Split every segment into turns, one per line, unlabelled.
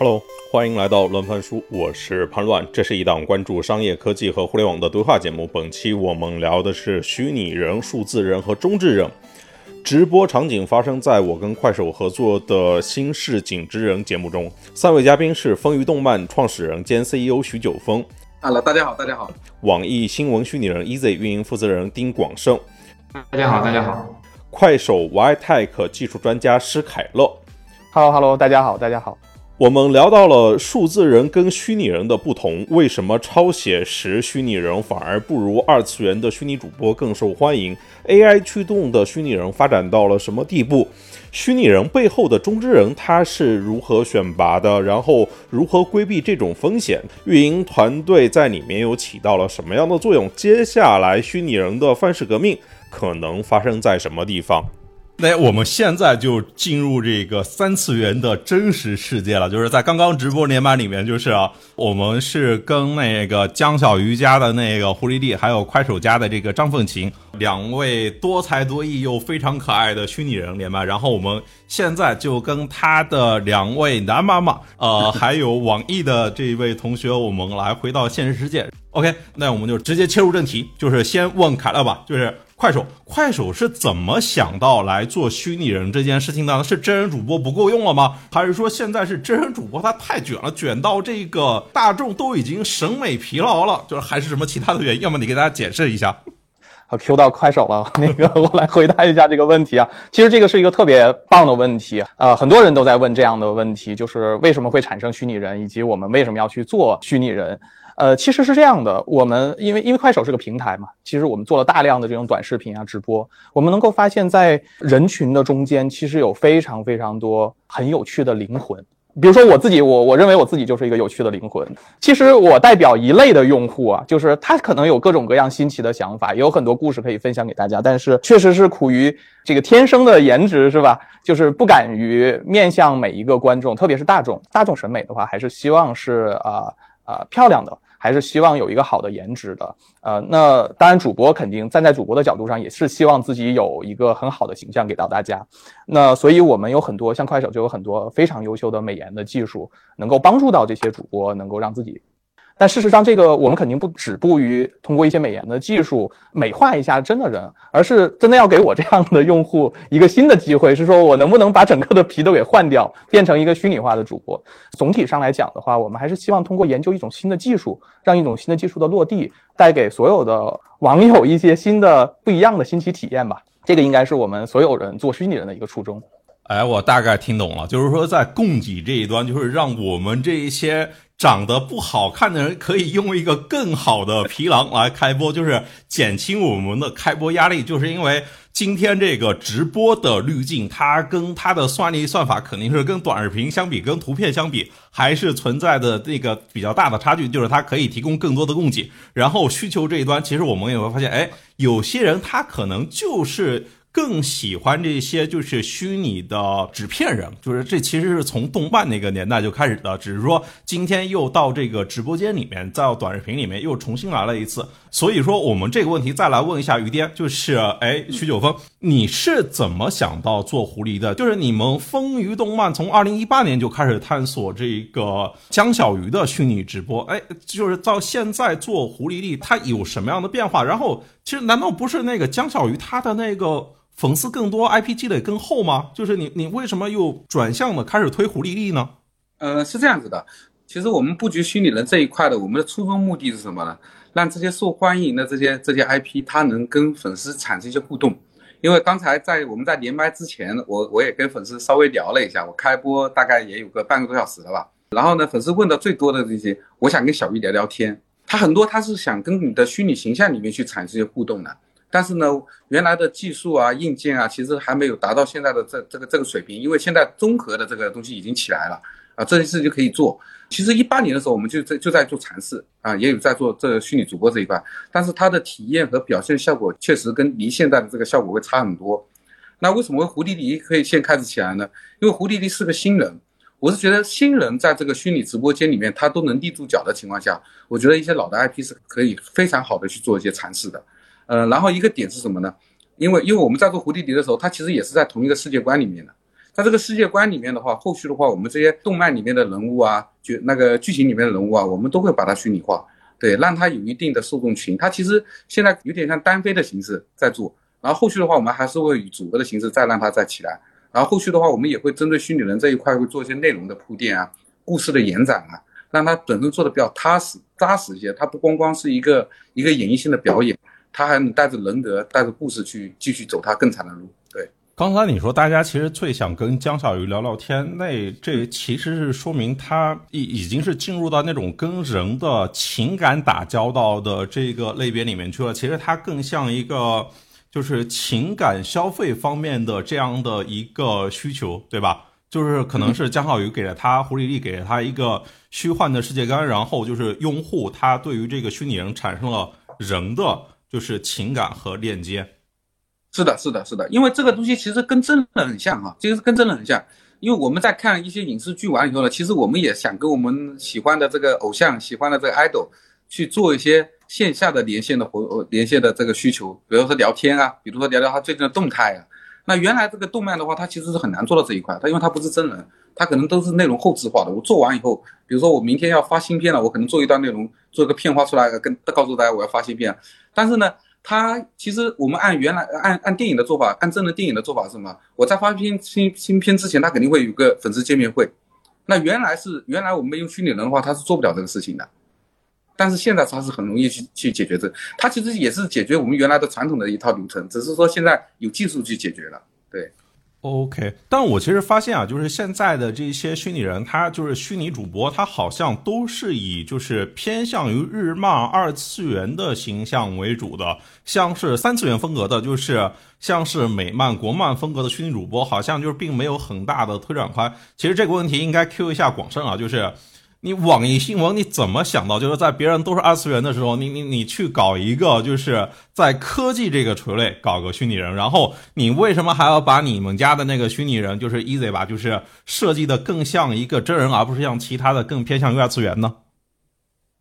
Hello，欢迎来到乱翻书，我是潘乱。这是一档关注商业科技和互联网的对话节目。本期我们聊的是虚拟人、数字人和中智人。直播场景发生在我跟快手合作的新市井之人节目中。三位嘉宾是风鱼动漫创始人兼 CEO 徐九峰。
Hello，大家好，大家好。
网易新闻虚拟人 Easy 运营负责人丁广胜。
大家好，大家好。
快手 YTech 技术专家施凯乐。
Hello，Hello，大家好，大家好。
我们聊到了数字人跟虚拟人的不同，为什么超写实虚拟人反而不如二次元的虚拟主播更受欢迎？AI 驱动的虚拟人发展到了什么地步？虚拟人背后的中之人他是如何选拔的？然后如何规避这种风险？运营团队在里面又起到了什么样的作用？接下来虚拟人的范式革命可能发生在什么地方？那我们现在就进入这个三次元的真实世界了，就是在刚刚直播连麦里面，就是啊，我们是跟那个江小鱼家的那个狐狸弟，还有快手家的这个张凤琴两位多才多艺又非常可爱的虚拟人连麦，然后我们现在就跟他的两位男妈妈，呃，还有网易的这一位同学，我们来回到现实世界。OK，那我们就直接切入正题，就是先问凯乐吧，就是。快手，快手是怎么想到来做虚拟人这件事情的？是真人主播不够用了吗？还是说现在是真人主播他太卷了，卷到这个大众都已经审美疲劳了？就是还是什么其他的原因？要么你给大家解释一下。
好，Q 到快手了，那个我来回答一下这个问题啊。其实这个是一个特别棒的问题，呃，很多人都在问这样的问题，就是为什么会产生虚拟人，以及我们为什么要去做虚拟人。呃，其实是这样的，我们因为因为快手是个平台嘛，其实我们做了大量的这种短视频啊直播，我们能够发现，在人群的中间，其实有非常非常多很有趣的灵魂。比如说我自己，我我认为我自己就是一个有趣的灵魂。其实我代表一类的用户啊，就是他可能有各种各样新奇的想法，也有很多故事可以分享给大家，但是确实是苦于这个天生的颜值，是吧？就是不敢于面向每一个观众，特别是大众大众审美的话，还是希望是啊啊漂亮的。还是希望有一个好的颜值的，呃，那当然主播肯定站在主播的角度上，也是希望自己有一个很好的形象给到大家。那所以我们有很多像快手就有很多非常优秀的美颜的技术，能够帮助到这些主播，能够让自己。但事实上，这个我们肯定不止步于通过一些美颜的技术美化一下真的人，而是真的要给我这样的用户一个新的机会，是说我能不能把整个的皮都给换掉，变成一个虚拟化的主播。总体上来讲的话，我们还是希望通过研究一种新的技术，让一种新的技术的落地，带给所有的网友一些新的不一样的新奇体验吧。这个应该是我们所有人做虚拟人的一个初衷。
哎，我大概听懂了，就是说在供给这一端，就是让我们这一些长得不好看的人，可以用一个更好的皮囊来开播，就是减轻我们的开播压力。就是因为今天这个直播的滤镜，它跟它的算力算法肯定是跟短视频相比，跟图片相比，还是存在的那个比较大的差距。就是它可以提供更多的供给，然后需求这一端，其实我们也会发现，哎，有些人他可能就是。更喜欢这些就是虚拟的纸片人，就是这其实是从动漫那个年代就开始的，只是说今天又到这个直播间里面，在短视频里面又重新来了一次。所以说，我们这个问题再来问一下于爹，就是哎，徐九峰，你是怎么想到做狐狸的？就是你们风鱼动漫从二零一八年就开始探索这个江小鱼的虚拟直播，哎，就是到现在做狐狸力，它有什么样的变化？然后，其实难道不是那个江小鱼他的那个？粉丝更多，IP 积累更厚吗？就是你，你为什么又转向了开始推狐狸力呢？
呃，是这样子的。其实我们布局虚拟人这一块的，我们的初衷目的是什么呢？让这些受欢迎的这些这些 IP，它能跟粉丝产生一些互动。因为刚才在我们在连麦之前，我我也跟粉丝稍微聊了一下，我开播大概也有个半个多小时了吧。然后呢，粉丝问的最多的这些，我想跟小玉聊聊天。他很多他是想跟你的虚拟形象里面去产生一些互动的。但是呢，原来的技术啊、硬件啊，其实还没有达到现在的这这个这个水平。因为现在综合的这个东西已经起来了啊，这件事就可以做。其实一八年的时候，我们就在就在做尝试啊，也有在做这个虚拟主播这一块。但是它的体验和表现效果确实跟离现在的这个效果会差很多。那为什么胡迪迪可以先开始起来呢？因为胡迪迪是个新人，我是觉得新人在这个虚拟直播间里面，他都能立住脚的情况下，我觉得一些老的 IP 是可以非常好的去做一些尝试的。呃，然后一个点是什么呢？因为因为我们在做蝴蝶蝶的时候，它其实也是在同一个世界观里面的。在这个世界观里面的话，后续的话，我们这些动漫里面的人物啊，剧那个剧情里面的人物啊，我们都会把它虚拟化，对，让它有一定的受众群。它其实现在有点像单飞的形式在做，然后后续的话，我们还是会以组合的形式再让它再起来。然后后续的话，我们也会针对虚拟人这一块会做一些内容的铺垫啊，故事的延展啊，让它本身做的比较踏实扎实一些。它不光光是一个一个演绎性的表演，他还能带着人格、带着故事去继续走他更长的路。对，
刚才你说大家其实最想跟江小鱼聊聊天，那这其实是说明他已已经是进入到那种跟人的情感打交道的这个类别里面去了。其实它更像一个。就是情感消费方面的这样的一个需求，对吧？就是可能是江小鱼给了他，胡丽丽给了他一个虚幻的世界观，然后就是用户他对于这个虚拟人产生了人的就是情感和链接。
是的，是的，是的，因为这个东西其实跟真人很像哈，其实跟真人很像。因为我们在看一些影视剧完以后呢，其实我们也想跟我们喜欢的这个偶像、喜欢的这个 idol 去做一些。线下的连线的活连线的这个需求，比如说聊天啊，比如说聊聊他最近的动态啊。那原来这个动漫的话，它其实是很难做到这一块，它因为它不是真人，它可能都是内容后置化的。我做完以后，比如说我明天要发新片了，我可能做一段内容，做一个片花出来，跟告诉大家我要发新片。但是呢，它其实我们按原来按按电影的做法，按真人电影的做法是什么？我在发片新新片之前，他肯定会有个粉丝见面会。那原来是原来我们用虚拟人的话，他是做不了这个事情的。但是现在它是很容易去去解决这，它其实也是解决我们原来的传统的一套流程，只是说现在有技术去解决了。对
，OK。但我其实发现啊，就是现在的这些虚拟人，他就是虚拟主播，他好像都是以就是偏向于日漫二次元的形象为主的，像是三次元风格的，就是像是美漫、国漫风格的虚拟主播，好像就是并没有很大的推展宽。其实这个问题应该 Q 一下广胜啊，就是。你网易新闻你怎么想到，就是在别人都是二次元的时候，你你你去搞一个，就是在科技这个垂类搞个虚拟人，然后你为什么还要把你们家的那个虚拟人，就是 Easy 吧，就是设计的更像一个真人，而不是像其他的更偏向于二次元呢？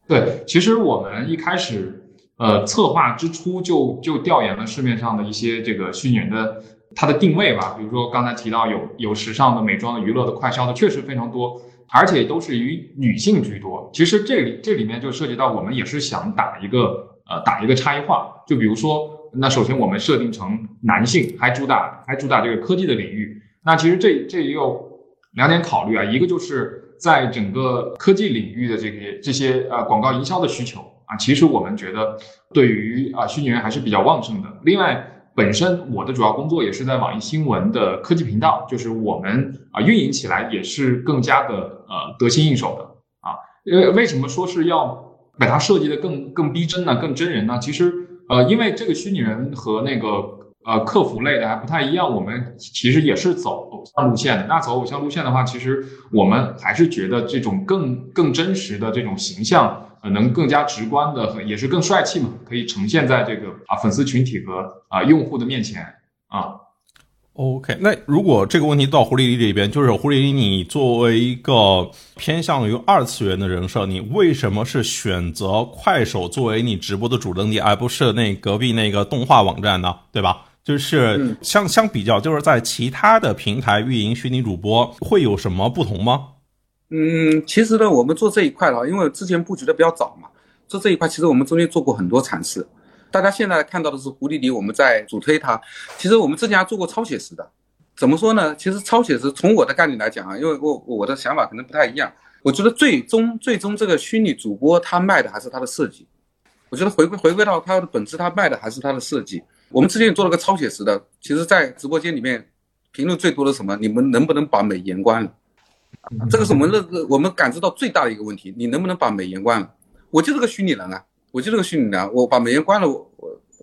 对，其实我们一开始呃策划之初就就调研了市面上的一些这个虚拟人的它的定位吧，比如说刚才提到有有时尚的、美妆的、娱乐的、快消的，确实非常多。而且都是以女性居多。其实这里这里面就涉及到我们也是想打一个呃打一个差异化。就比如说，那首先我们设定成男性，还主打还主打这个科技的领域。那其实这这也有两点考虑啊，一个就是在整个科技领域的这些这些呃广告营销的需求啊，其实我们觉得对于啊虚拟人还是比较旺盛的。另外。本身我的主要工作也是在网易新闻的科技频道，就是我们啊运营起来也是更加的呃得心应手的啊。呃，为什么说是要把它设计的更更逼真呢？更真人呢？其实呃，因为这个虚拟人和那个呃客服类的还不太一样，我们其实也是走偶像路线的。那走偶像路线的话，其实我们还是觉得这种更更真实的这种形象。呃，能更加直观的，也是更帅气嘛，可以呈现在这个啊粉丝群体和啊用户的面前啊。
OK，那如果这个问题到胡丽丽这边，就是胡丽丽，你作为一个偏向于二次元的人设，你为什么是选择快手作为你直播的主阵地，而不是那隔壁那个动画网站呢？对吧？就是相相比较，就是在其他的平台运营虚拟主播会有什么不同吗？
嗯，其实呢，我们做这一块的话因为之前布局的比较早嘛，做这一块其实我们中间做过很多尝试。大家现在看到的是胡丽丽，我们在主推它。其实我们之前还做过超写实的，怎么说呢？其实超写实从我的概念来讲啊，因为我我的想法可能不太一样。我觉得最终最终这个虚拟主播他卖的还是他的设计。我觉得回归回归到他的本质，他卖的还是他的设计。我们之前也做了个超写实的，其实在直播间里面评论最多的什么？你们能不能把美颜关了？这个是我们认我们感知到最大的一个问题，你能不能把美颜关了？我就是个虚拟人啊，我就是个虚拟人，我把美颜关了，我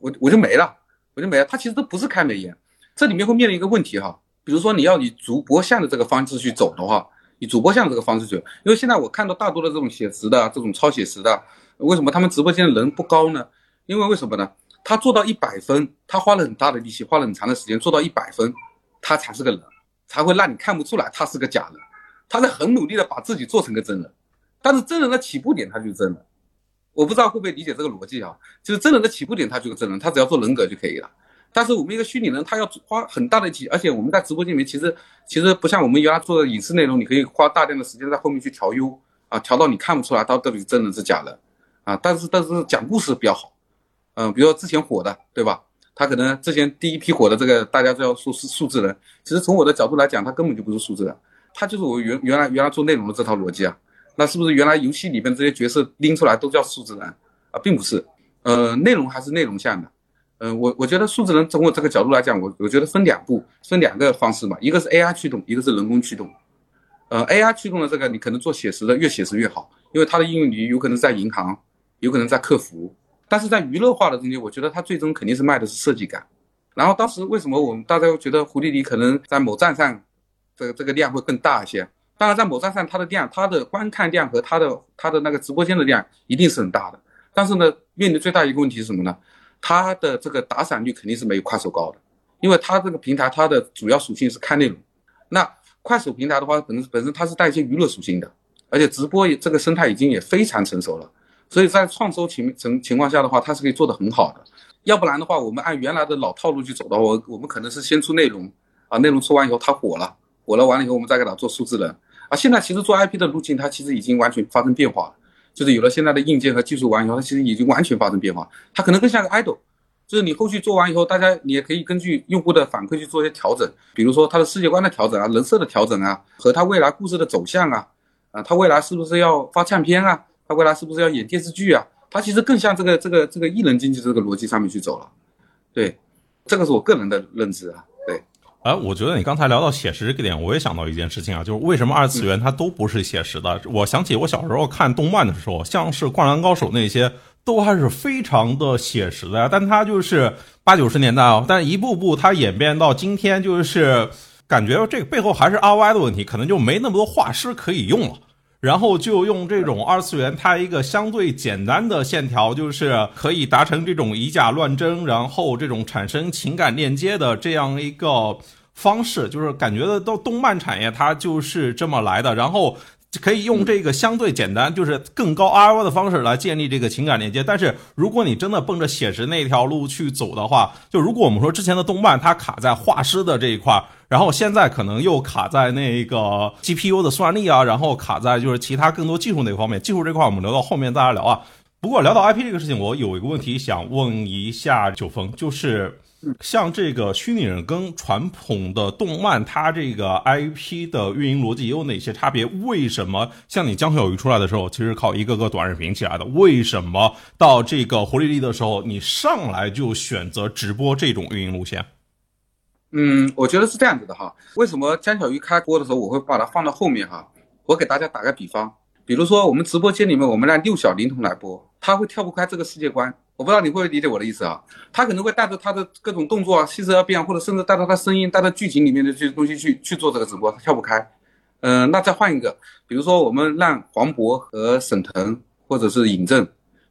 我我就没了，我就没了。它其实都不是开美颜，这里面会面临一个问题哈，比如说你要以主播像的这个方式去走的话，以主播像这个方式走，因为现在我看到大多的这种写实的、这种超写实的，为什么他们直播间的人不高呢？因为为什么呢？他做到一百分，他花了很大的力气，花了很长的时间做到一百分，他才是个人，才会让你看不出来他是个假人。他在很努力的把自己做成个真人，但是真人的起步点他就真人，我不知道会不会理解这个逻辑啊？就是真人的起步点他就是真人，他只要做人格就可以了。但是我们一个虚拟人，他要花很大的力气，而且我们在直播间里面，其实其实不像我们原来做的影视内容，你可以花大量的时间在后面去调优啊，调到你看不出来他到底是真人是假的啊。但是但是讲故事比较好，嗯，比如说之前火的，对吧？他可能之前第一批火的这个大家都要说是数字人，其实从我的角度来讲，他根本就不是数字人，他就是我原原来原来做内容的这套逻辑啊。那是不是原来游戏里边这些角色拎出来都叫数字人啊？并不是，呃，内容还是内容向的。嗯，我我觉得数字人从我这个角度来讲，我我觉得分两步，分两个方式嘛，一个是 AI 驱动，一个是人工驱动。呃，AI 驱动的这个，你可能做写实的越写实越好，因为它的应用领域有可能在银行，有可能在客服，但是在娱乐化的东西，我觉得它最终肯定是卖的是设计感。然后当时为什么我们大家觉得胡丽丽可能在某站上，这个这个量会更大一些？当然在某站上它的量，它的观看量和它的它的那个直播间的量一定是很大的。但是呢，面临最大一个问题是什么呢？它的这个打赏率肯定是没有快手高的，因为它这个平台它的主要属性是看内容。那快手平台的话，本身本身它是带一些娱乐属性的，而且直播这个生态已经也非常成熟了，所以在创收情情情况下的话，它是可以做得很好的。要不然的话，我们按原来的老套路去走的话，我我们可能是先出内容啊，内容出完以后它火了，火了完了以后我们再给他做数字人啊。现在其实做 IP 的路径它其实已经完全发生变化了。就是有了现在的硬件和技术完以后，它其实已经完全发生变化。它可能更像个 idol，就是你后续做完以后，大家你也可以根据用户的反馈去做一些调整，比如说它的世界观的调整啊、人设的调整啊，和它未来故事的走向啊，啊，它未来是不是要发唱片啊？它未来是不是要演电视剧啊？它其实更像这个这个这个艺人经济这个逻辑上面去走了。对，这个是我个人的认知啊。
哎，我觉得你刚才聊到写实这个点，我也想到一件事情啊，就是为什么二次元它都不是写实的？我想起我小时候看动漫的时候，像是《灌篮高手》那些，都还是非常的写实的呀。但它就是八九十年代啊，但一步步它演变到今天，就是感觉这个背后还是 RY 的问题，可能就没那么多画师可以用了。然后就用这种二次元，它一个相对简单的线条，就是可以达成这种以假乱真，然后这种产生情感链接的这样一个方式，就是感觉的到动漫产业它就是这么来的。然后可以用这个相对简单，就是更高 R O 的方式来建立这个情感链接。但是如果你真的奔着写实那条路去走的话，就如果我们说之前的动漫它卡在画师的这一块。然后现在可能又卡在那个 GPU 的算力啊，然后卡在就是其他更多技术那方面。技术这块我们留到后面再来聊啊。不过聊到 IP 这个事情，我有一个问题想问一下九峰，就是像这个虚拟人跟传统的动漫，它这个 IP 的运营逻辑有哪些差别？为什么像你江小鱼出来的时候，其实靠一个个短视频起来的？为什么到这个活力力的时候，你上来就选择直播这种运营路线？
嗯，我觉得是这样子的哈。为什么江小鱼开播的时候我会把它放到后面哈？我给大家打个比方，比如说我们直播间里面，我们让六小龄童来播，他会跳不开这个世界观。我不知道你会不会理解我的意思啊？他可能会带着他的各种动作啊、气色要变，或者甚至带着他声音、带着剧情里面的这些东西去去做这个直播，他跳不开。嗯，那再换一个，比如说我们让黄渤和沈腾或者是尹正，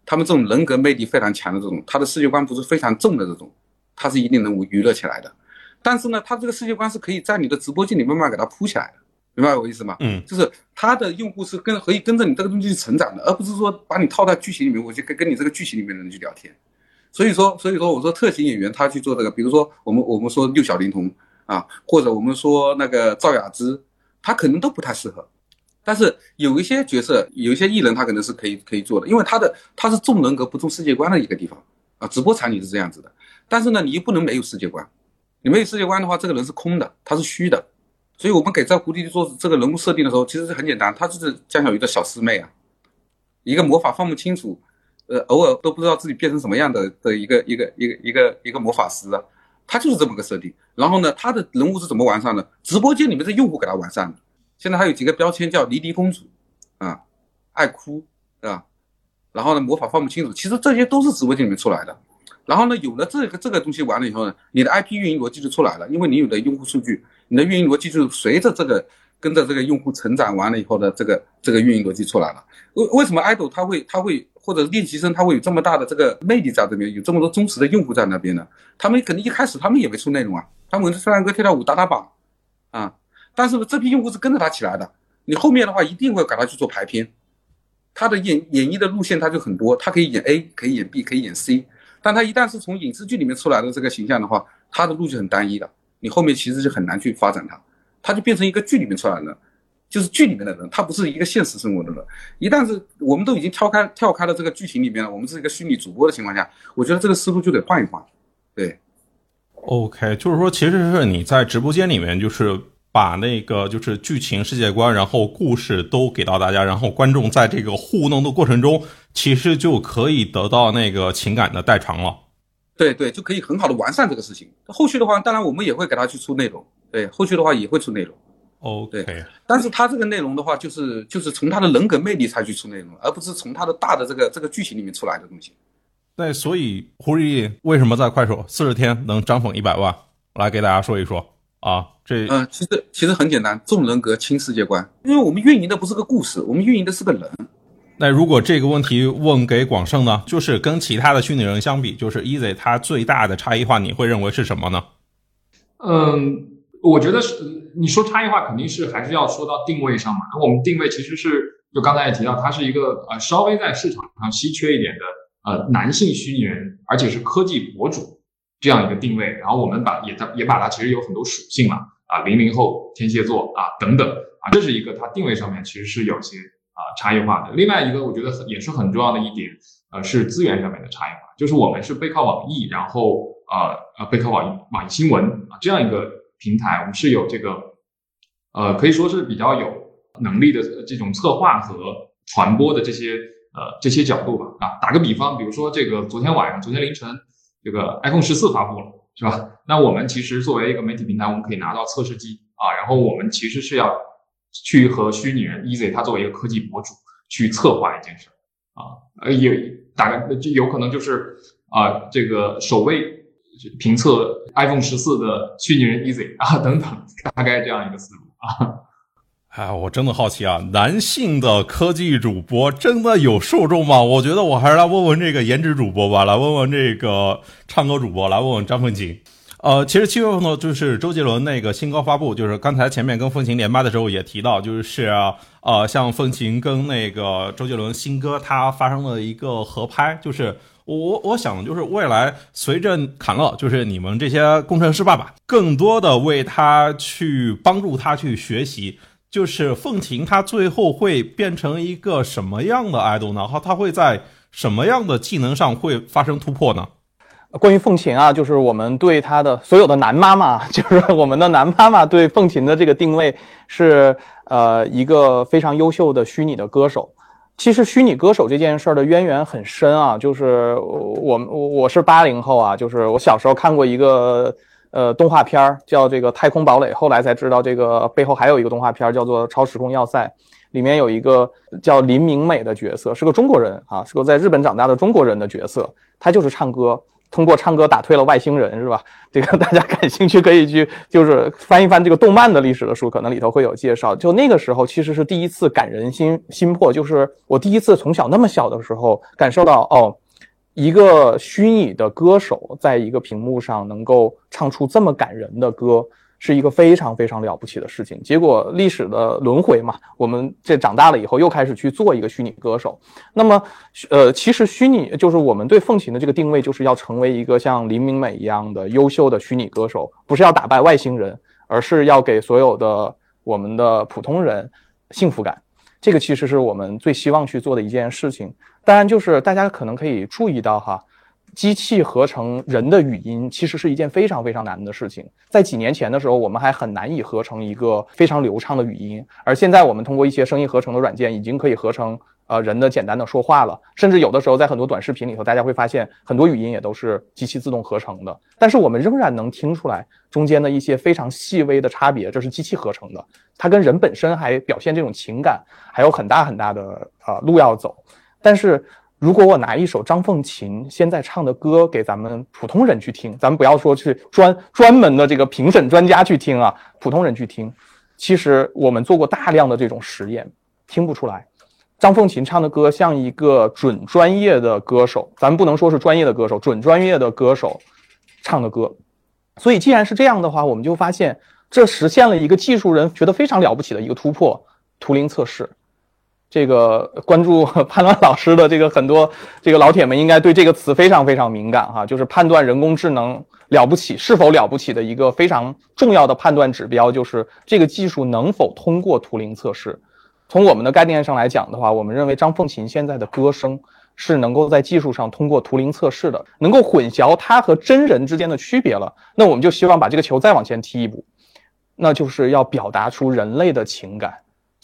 他们这种人格魅力非常强的这种，他的世界观不是非常重的这种，他是一定能娱乐起来的。但是呢，他这个世界观是可以在你的直播间里慢慢给它铺起来的，明白我意思吗？
嗯，
就是他的用户是跟可以跟着你这个东西去成长的，而不是说把你套在剧情里面，我就跟跟你这个剧情里面的人去聊天。所以说，所以说我说特型演员他去做这个，比如说我们我们说六小龄童啊，或者我们说那个赵雅芝，他可能都不太适合。但是有一些角色，有一些艺人他可能是可以可以做的，因为他的他是重人格不重世界观的一个地方啊。直播场景是这样子的，但是呢，你又不能没有世界观。你没有世界观的话，这个人是空的，他是虚的，所以我们给这狐狸做这个人物设定的时候，其实是很简单，他就是江小鱼的小师妹啊，一个魔法放不清楚，呃，偶尔都不知道自己变成什么样的的一个一个一个一个一个魔法师啊，他就是这么个设定。然后呢，他的人物是怎么完善的？直播间里面的用户给他完善的。现在还有几个标签叫离离公主啊，爱哭啊，然后呢，魔法放不清楚，其实这些都是直播间里面出来的。然后呢，有了这个这个东西完了以后呢，你的 IP 运营逻辑就出来了，因为你有的用户数据，你的运营逻辑就随着这个跟着这个用户成长完了以后的这个这个运营逻辑出来了。为为什么 idol 他会他会或者练习生他会有这么大的这个魅力在这边，有这么多忠实的用户在那边呢？他们可能一开始他们也没出内容啊，他们唱歌跳跳舞打打榜啊，但是呢，这批用户是跟着他起来的。你后面的话一定会给他去做排片，他的演演绎的路线他就很多，他可以演 A，可以演 B，可以演 C。但他一旦是从影视剧里面出来的这个形象的话，他的路就很单一的，你后面其实就很难去发展他，他就变成一个剧里面出来的人，就是剧里面的人，他不是一个现实生活的人。一旦是我们都已经跳开跳开了这个剧情里面了，我们是一个虚拟主播的情况下，我觉得这个思路就得换一换。对
，OK，就是说，其实是你在直播间里面，就是把那个就是剧情世界观，然后故事都给到大家，然后观众在这个互动的过程中，其实就可以得到那个情感的代偿了。
对对，就可以很好的完善这个事情。后续的话，当然我们也会给他去出内容。对，后续的话也会出内容。
OK，
但是他这个内容的话，就是就是从他的人格魅力才去出内容，而不是从他的大的这个这个剧情里面出来的东西。
对，所以胡毅为什么在快手四十天能涨粉一百万？来给大家说一说啊。这
嗯，其实其实很简单，重人格轻世界观。因为我们运营的不是个故事，我们运营的是个人。
那如果这个问题问给广胜呢？就是跟其他的虚拟人相比，就是 Easy 它最大的差异化，你会认为是什么呢？
嗯，我觉得是你说差异化，肯定是还是要说到定位上嘛。那我们定位其实是，就刚才也提到，它是一个呃稍微在市场上稀缺一点的呃男性虚拟人，而且是科技博主这样一个定位。然后我们把也它也把它其实有很多属性嘛啊，零零后天蝎座啊等等啊，这是一个它定位上面其实是有些啊差异化的。另外一个我觉得也是很重要的一点，呃，是资源上面的差异化，就是我们是背靠网易，然后呃呃背靠网易网易新闻啊这样一个平台，我们是有这个呃可以说是比较有能力的这种策划和传播的这些。呃，这些角度吧，啊，打个比方，比如说这个昨天晚上、昨天凌晨，这个 iPhone 十四发布了，是吧？那我们其实作为一个媒体平台，我们可以拿到测试机啊，然后我们其实是要去和虚拟人 Easy，他作为一个科技博主去策划一件事啊，呃，也大概就有可能就是啊，这个首位评测 iPhone 十四的虚拟人 Easy 啊，等等，大概这样一个思路啊。
哎，我真的好奇啊，男性的科技主播真的有受众吗？我觉得我还是来问问这个颜值主播吧，来问问这个唱歌主播，来问问张凤琴。呃，其实七月份呢，就是周杰伦那个新歌发布，就是刚才前面跟凤琴连麦的时候也提到，就是呃，像凤琴跟那个周杰伦新歌，它发生了一个合拍，就是我我想就是未来随着侃乐，就是你们这些工程师爸爸，更多的为他去帮助他去学习。就是凤琴，她最后会变成一个什么样的 idol 呢？然后她会在什么样的技能上会发生突破呢？
关于凤琴啊，就是我们对她的所有的男妈妈，就是我们的男妈妈对凤琴的这个定位是呃一个非常优秀的虚拟的歌手。其实虚拟歌手这件事儿的渊源很深啊，就是我我我是八零后啊，就是我小时候看过一个。呃，动画片儿叫这个《太空堡垒》，后来才知道这个背后还有一个动画片叫做《超时空要塞》，里面有一个叫林明美的角色，是个中国人啊，是个在日本长大的中国人的角色，他就是唱歌，通过唱歌打退了外星人，是吧？这个大家感兴趣可以去就是翻一翻这个动漫的历史的书，可能里头会有介绍。就那个时候其实是第一次感人心心魄，就是我第一次从小那么小的时候感受到哦。一个虚拟的歌手在一个屏幕上能够唱出这么感人的歌，是一个非常非常了不起的事情。结果历史的轮回嘛，我们这长大了以后又开始去做一个虚拟歌手。那么，呃，其实虚拟就是我们对凤琴的这个定位，就是要成为一个像林明美一样的优秀的虚拟歌手，不是要打败外星人，而是要给所有的我们的普通人幸福感。这个其实是我们最希望去做的一件事情。当然，就是大家可能可以注意到哈，机器合成人的语音其实是一件非常非常难的事情。在几年前的时候，我们还很难以合成一个非常流畅的语音，而现在我们通过一些声音合成的软件，已经可以合成。呃，人的简单的说话了，甚至有的时候在很多短视频里头，大家会发现很多语音也都是机器自动合成的，但是我们仍然能听出来中间的一些非常细微的差别，这是机器合成的，它跟人本身还表现这种情感还有很大很大的呃路要走。但是如果我拿一首张凤琴现在唱的歌给咱们普通人去听，咱们不要说去专专门的这个评审专家去听啊，普通人去听，其实我们做过大量的这种实验，听不出来。张凤琴唱的歌像一个准专业的歌手，咱们不能说是专业的歌手，准专业的歌手唱的歌。所以既然是这样的话，我们就发现这实现了一个技术人觉得非常了不起的一个突破——图灵测试。这个关注 潘乱老师的这个很多这个老铁们应该对这个词非常非常敏感哈，就是判断人工智能了不起是否了不起的一个非常重要的判断指标，就是这个技术能否通过图灵测试。从我们的概念上来讲的话，我们认为张凤琴现在的歌声是能够在技术上通过图灵测试的，能够混淆他和真人之间的区别了。那我们就希望把这个球再往前踢一步，那就是要表达出人类的情感。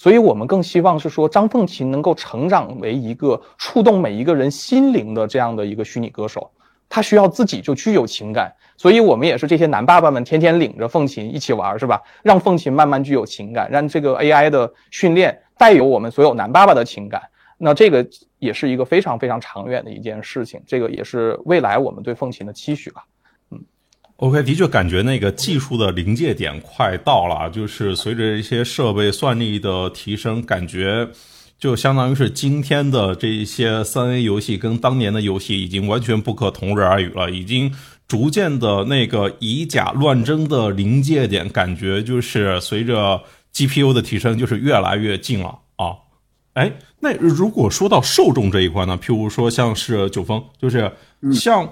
所以我们更希望是说，张凤琴能够成长为一个触动每一个人心灵的这样的一个虚拟歌手，他需要自己就具有情感。所以我们也是这些男爸爸们天天领着凤琴一起玩，是吧？让凤琴慢慢具有情感，让这个 AI 的训练带有我们所有男爸爸的情感。那这个也是一个非常非常长远的一件事情，这个也是未来我们对凤琴的期许吧。
OK，的确感觉那个技术的临界点快到了，就是随着一些设备算力的提升，感觉就相当于是今天的这一些三 A 游戏跟当年的游戏已经完全不可同日而语了，已经逐渐的那个以假乱真的临界点，感觉就是随着 GPU 的提升，就是越来越近了啊。哎，那如果说到受众这一块呢，譬如说像是九峰，就是像。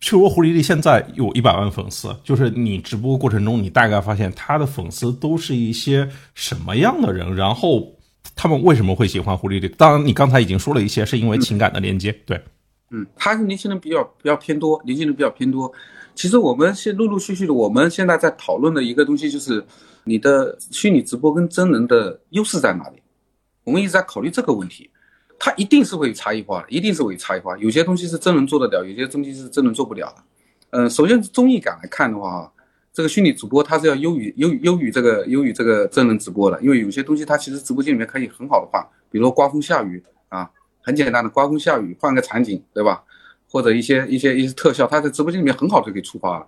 譬如胡丽丽现在有一百万粉丝，就是你直播过程中，你大概发现他的粉丝都是一些什么样的人？然后他们为什么会喜欢胡丽丽？当然，你刚才已经说了一些，是因为情感的连接。对，
嗯，他是年轻人比较比较偏多，年轻人比较偏多。其实我们现陆陆续续的，我们现在在讨论的一个东西就是你的虚拟直播跟真人的优势在哪里？我们一直在考虑这个问题。它一定是会有差异化的，一定是会有差异化。有些东西是真人做得了，有些东西是真人做不了的。嗯，首先综艺感来看的话，这个虚拟主播它是要优于优优于这个优于这个真人直播的，因为有些东西它其实直播间里面可以很好的换，比如刮风下雨啊，很简单的刮风下雨换个场景，对吧？或者一些一些一些特效，它在直播间里面很好就可以触发了。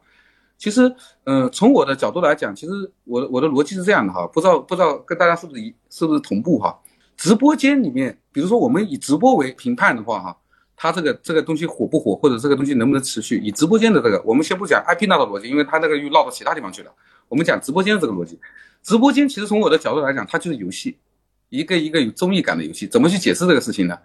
其实，嗯，从我的角度来讲，其实我我的逻辑是这样的哈，不知道不知道跟大家是不是一是不是同步哈？直播间里面。比如说，我们以直播为评判的话，哈，它这个这个东西火不火，或者这个东西能不能持续？以直播间的这个，我们先不讲 IP 那套逻辑，因为它那个又绕到其他地方去了。我们讲直播间的这个逻辑，直播间其实从我的角度来讲，它就是游戏，一个一个有综艺感的游戏。怎么去解释这个事情呢？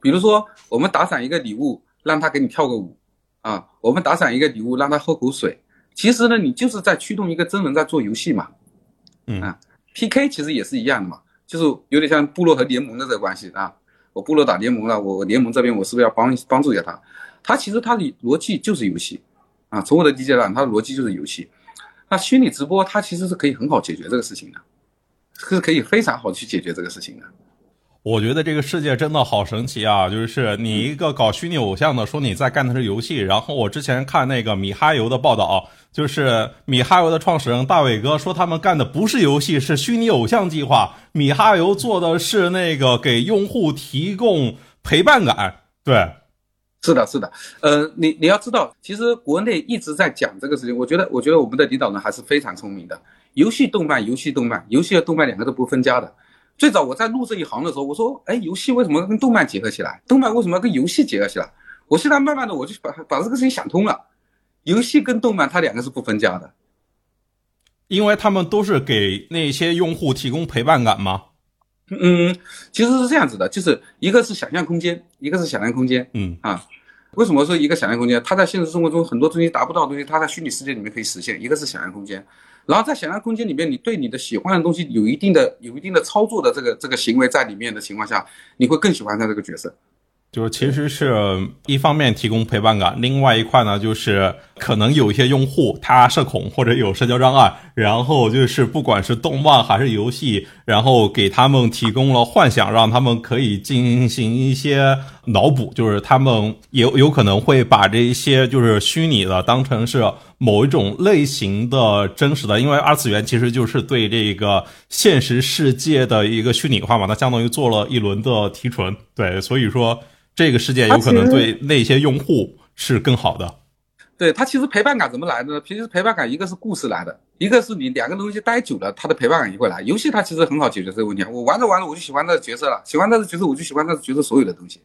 比如说，我们打赏一个礼物，让他给你跳个舞，啊，我们打赏一个礼物，让他喝口水。其实呢，你就是在驱动一个真人在做游戏嘛，
嗯
啊，PK 其实也是一样的嘛。就是有点像部落和联盟的这个关系啊，我部落打联盟了，我联盟这边我是不是要帮帮助一下他？他其实他的逻辑就是游戏啊，从我的理解上，他的逻辑就是游戏。那虚拟直播它其实是可以很好解决这个事情的，是可以非常好去解决这个事情的。
我觉得这个世界真的好神奇啊！就是你一个搞虚拟偶像的，说你在干的是游戏，然后我之前看那个米哈游的报道，就是米哈游的创始人大伟哥说他们干的不是游戏，是虚拟偶像计划。米哈游做的是那个给用户提供陪伴感。对，
是的，是的。呃，你你要知道，其实国内一直在讲这个事情。我觉得，我觉得我们的领导人还是非常聪明的。游戏动漫，游戏动漫，游戏和动漫两个都不分家的。最早我在录这一行的时候，我说，哎，游戏为什么跟动漫结合起来？动漫为什么要跟游戏结合起来？我现在慢慢的我就把把这个事情想通了，游戏跟动漫它两个是不分家的，
因为他们都是给那些用户提供陪伴感吗？
嗯，其实是这样子的，就是一个是想象空间，一个是想象空间。
嗯
啊，为什么说一个想象空间？它在现实生活中很多东西达不到的东西，它在虚拟世界里面可以实现。一个是想象空间。然后在想象空间里面，你对你的喜欢的东西有一定的、有一定的操作的这个这个行为在里面的情况下，你会更喜欢他这个角色。
就是其实是一方面提供陪伴感，另外一块呢，就是可能有一些用户他社恐或者有社交障碍，然后就是不管是动漫还是游戏，然后给他们提供了幻想，让他们可以进行一些脑补，就是他们有有可能会把这一些就是虚拟的当成是某一种类型的真实的，因为二次元其实就是对这个现实世界的一个虚拟化嘛，它相当于做了一轮的提纯，对，所以说。这个世界有可能对那些用户是更好的。
对他其实陪伴感怎么来的呢？其实陪伴感一个是故事来的，一个是你两个东西待久了，它的陪伴感也会来。游戏它其实很好解决这个问题，我玩着玩着我就喜欢那个角色了，喜欢那个角色我就喜欢那个角色所有的东西。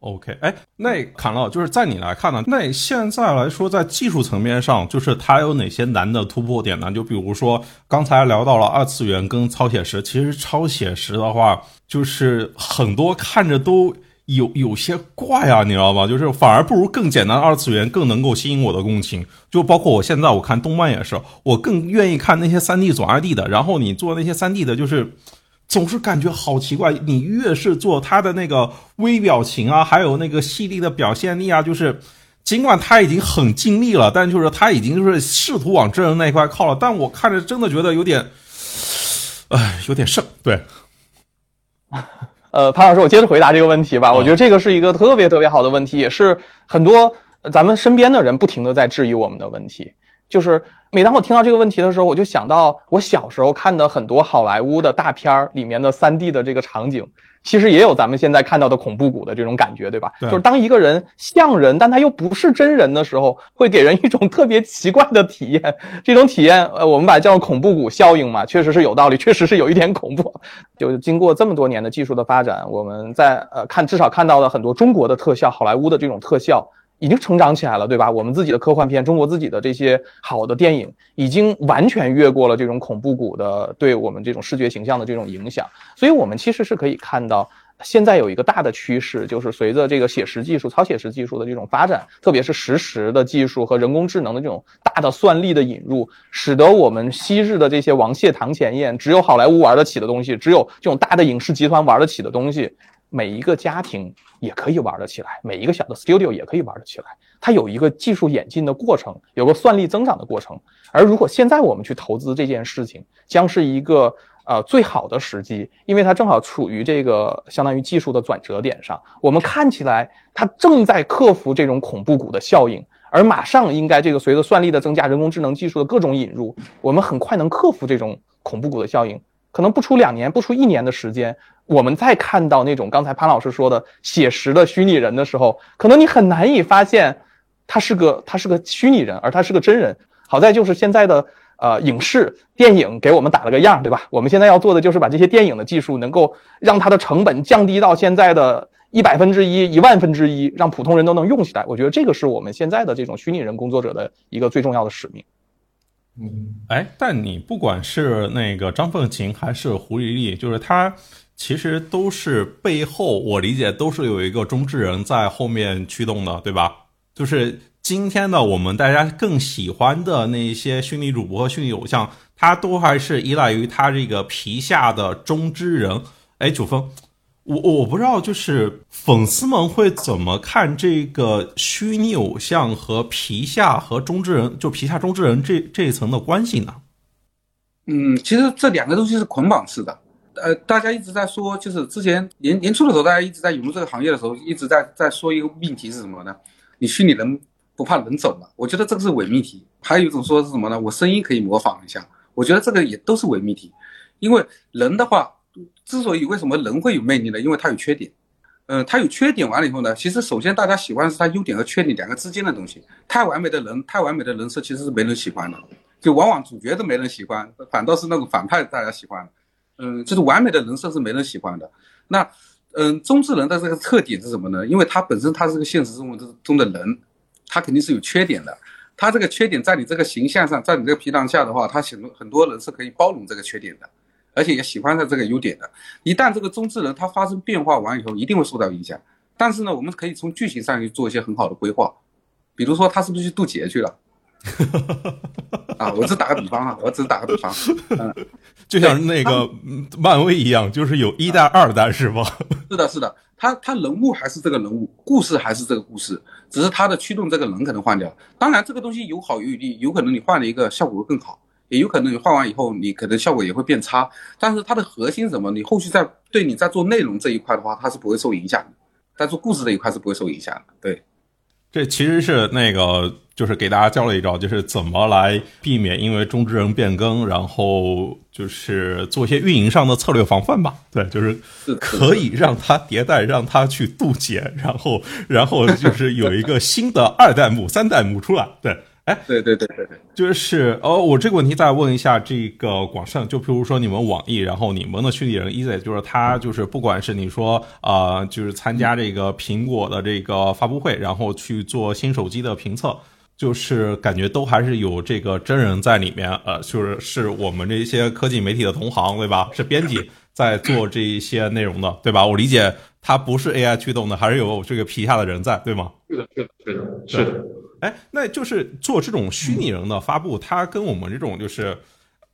OK，哎，那侃乐，就是在你来看呢，那现在来说，在技术层面上，就是它有哪些难的突破点呢？就比如说刚才聊到了二次元跟超写实，其实超写实的话，就是很多看着都有有些怪啊，你知道吗？就是反而不如更简单的二次元更能够吸引我的共情。就包括我现在我看动漫也是，我更愿意看那些三 D 转二 D 的，然后你做那些三 D 的，就是。总是感觉好奇怪，你越是做他的那个微表情啊，还有那个细腻的表现力啊，就是尽管他已经很尽力了，但就是他已经就是试图往真人那一块靠了，但我看着真的觉得有点，哎，有点剩。对，
呃，潘老师，我接着回答这个问题吧。我觉得这个是一个特别特别好的问题，也是很多咱们身边的人不停的在质疑我们的问题，就是。每当我听到这个问题的时候，我就想到我小时候看的很多好莱坞的大片儿里面的三 D 的这个场景，其实也有咱们现在看到的恐怖谷的这种感觉，对吧？就是当一个人像人，但他又不是真人的时候，会给人一种特别奇怪的体验。这种体验，呃，我们把它叫恐怖谷效应嘛，确实是有道理，确实是有一点恐怖。就经过这么多年的技术的发展，我们在呃看至少看到了很多中国的特效，好莱坞的这种特效。已经成长起来了，对吧？我们自己的科幻片，中国自己的这些好的电影，已经完全越过了这种恐怖谷的对我们这种视觉形象的这种影响。所以，我们其实是可以看到，现在有一个大的趋势，就是随着这个写实技术、超写实技术的这种发展，特别是实时的技术和人工智能的这种大的算力的引入，使得我们昔日的这些王谢堂前燕，只有好莱坞玩得起的东西，只有这种大的影视集团玩得起的东西。每一个家庭也可以玩得起来，每一个小的 studio 也可以玩得起来。它有一个技术演进的过程，有个算力增长的过程。而如果现在我们去投资这件事情，将是一个呃最好的时机，因为它正好处于这个相当于技术的转折点上。我们看起来它正在克服这种恐怖谷的效应，而马上应该这个随着算力的增加、人工智能技术的各种引入，我们很快能克服这种恐怖谷的效应。可能不出两年，不出一年的时间。我们再看到那种刚才潘老师说的写实的虚拟人的时候，可能你很难以发现，他是个他是个虚拟人，而他是个真人。好在就是现在的呃影视电影给我们打了个样，对吧？我们现在要做的就是把这些电影的技术能够让它的成本降低到现在的一百分之一、一万分之一，让普通人都能用起来。我觉得这个是我们现在的这种虚拟人工作者的一个最重要的使命。
嗯，哎，但你不管是那个张凤琴还是胡丽丽，就是她。其实都是背后，我理解都是有一个中之人在后面驱动的，对吧？就是今天的我们大家更喜欢的那些虚拟主播和虚拟偶像，他都还是依赖于他这个皮下的中之人。哎，九峰，我我不知道，就是粉丝们会怎么看这个虚拟偶像和皮下和中之人，就皮下中之人这这一层的关系呢？
嗯，其实这两个东西是捆绑式的。呃，大家一直在说，就是之前年年初的时候，大家一直在涌入这个行业的时候，一直在在说一个命题是什么呢？你虚拟人不怕人走了，我觉得这个是伪命题。还有一种说是什么呢？我声音可以模仿一下，我觉得这个也都是伪命题。因为人的话，之所以为什么人会有魅力呢？因为他有缺点。嗯，他有缺点完了以后呢，其实首先大家喜欢的是他优点和缺点两个之间的东西。太完美的人，太完美的人设其实是没人喜欢的，就往往主角都没人喜欢，反倒是那种反派大家喜欢。嗯，就是完美的人设是没人喜欢的。那，嗯，中之人的这个特点是什么呢？因为他本身他是个现实生活中的人，他肯定是有缺点的。他这个缺点在你这个形象上，在你这个皮囊下的话，他很多很多人是可以包容这个缺点的，而且也喜欢他这个优点的。一旦这个中之人他发生变化完以后，一定会受到影响。但是呢，我们可以从剧情上去做一些很好的规划，比如说他是不是去渡劫去了？啊，我只打个比方啊，我只是打个比方，嗯，
就像那个漫威一样，就是有一代、二代是吗？
是的，是的，他他人物还是这个人物，故事还是这个故事，只是他的驱动这个人可能换掉。当然，这个东西有好有利，有可能你换了一个效果会更好，也有可能你换完以后你可能效果也会变差。但是它的核心什么？你后续在对你在做内容这一块的话，它是不会受影响的，在做故事这一块是不会受影响的。对，
这其实是那个。就是给大家教了一招，就是怎么来避免因为中之人变更，然后就是做一些运营上的策略防范吧。对，就是可以让它迭代，让它去渡劫，然后然后就是有一个新的二代目、三代目出来。对，哎，
对对对对对，
就是哦，我这个问题再问一下这个广胜，就譬如说你们网易，然后你们的虚拟人 Easy，就是他就是不管是你说啊，就是参加这个苹果的这个发布会，然后去做新手机的评测，就是感觉都还是有这个真人在里面，呃，就是是我们这些科技媒体的同行，对吧？是编辑 在做这一些内容的，对吧？我理解它不是 AI 驱动的，还是有这个皮下的人在，对吗？
是的，是的，是的，是的。
哎，那就是做这种虚拟人的发布，它跟我们这种就是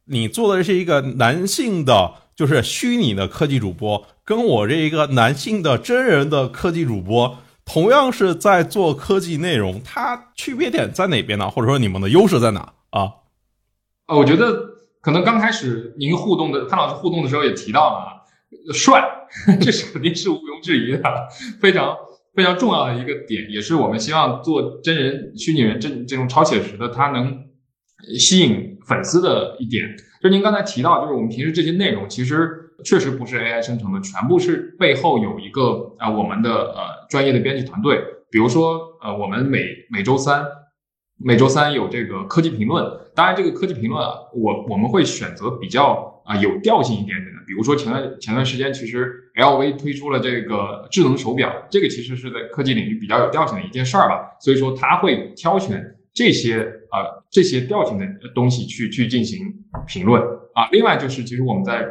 你做的是一个男性的，就是虚拟的科技主播，跟我这一个男性的真人的科技主播，同样是在做科技内容，它区别点在哪边呢？或者说你们的优势在哪啊？
呃，我觉得可能刚开始您互动的潘老师互动的时候也提到了，帅，这是肯定是毋庸置疑的，非常。非常重要的一个点，也是我们希望做真人虚拟人这这种超写实的，它能吸引粉丝的一点。就您刚才提到，就是我们平时这些内容，其实确实不是 AI 生成的，全部是背后有一个啊我们的呃专业的编辑团队。比如说呃，我们每每周三每周三有这个科技评论，当然这个科技评论啊，我我们会选择比较。啊，有调性一点点的，比如说前段前段时间，其实 LV 推出了这个智能手表，这个其实是在科技领域比较有调性的一件事儿吧。所以说他会挑选这些啊这些调性的东西去去进行评论啊。另外就是，其实我们在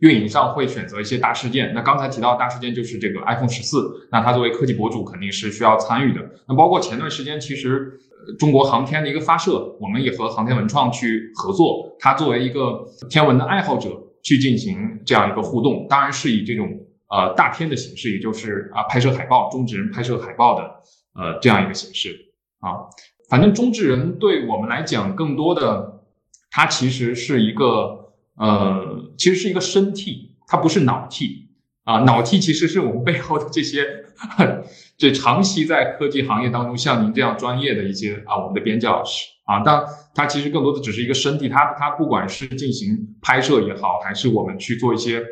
运营上会选择一些大事件。那刚才提到大事件就是这个 iPhone 十四，那他作为科技博主肯定是需要参与的。那包括前段时间，其实。中国航天的一个发射，我们也和航天文创去合作。他作为一个天文的爱好者去进行这样一个互动，当然是以这种呃大片的形式，也就是啊拍摄海报，中之人拍摄海报的呃这样一个形式啊。反正中智人对我们来讲，更多的它其实是一个呃，其实是一个身替，它不是脑替。啊，脑替其实是我们背后的这些，这长期在科技行业当中像您这样专业的一些啊，我们的编辑老师啊，但他其实更多的只是一个身体，他他不管是进行拍摄也好，还是我们去做一些，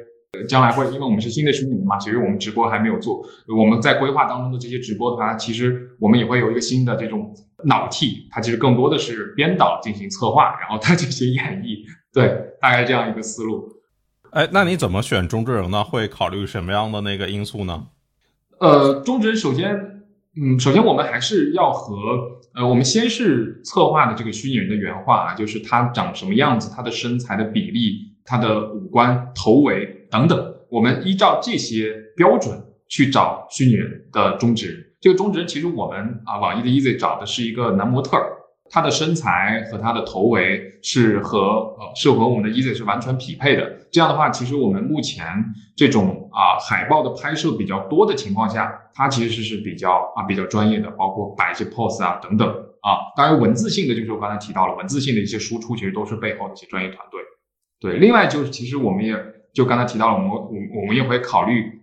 将来会因为我们是新的虚拟嘛，其实我们直播还没有做，我们在规划当中的这些直播的话，其实我们也会有一个新的这种脑替，它其实更多的是编导进行策划，然后他进行演绎，对，大概这样一个思路。
哎，那你怎么选中之人呢？会考虑什么样的那个因素呢？
呃，中职首先，嗯，首先我们还是要和呃，我们先是策划的这个虚拟人的原画啊，就是他长什么样子，他的身材的比例，他的五官、头围等等，我们依照这些标准去找虚拟人的中职。这个中职人其实我们啊，网易的 Easy 找的是一个男模特儿。他的身材和他的头围是和呃是和我们的 Easy 是完全匹配的。这样的话，其实我们目前这种啊海报的拍摄比较多的情况下，它其实是比较啊比较专业的，包括摆一些 pose 啊等等啊。当然，文字性的就是我刚才提到了，文字性的一些输出其实都是背后的一些专业团队。对，另外就是其实我们也就刚才提到了，我们我我们也会考虑。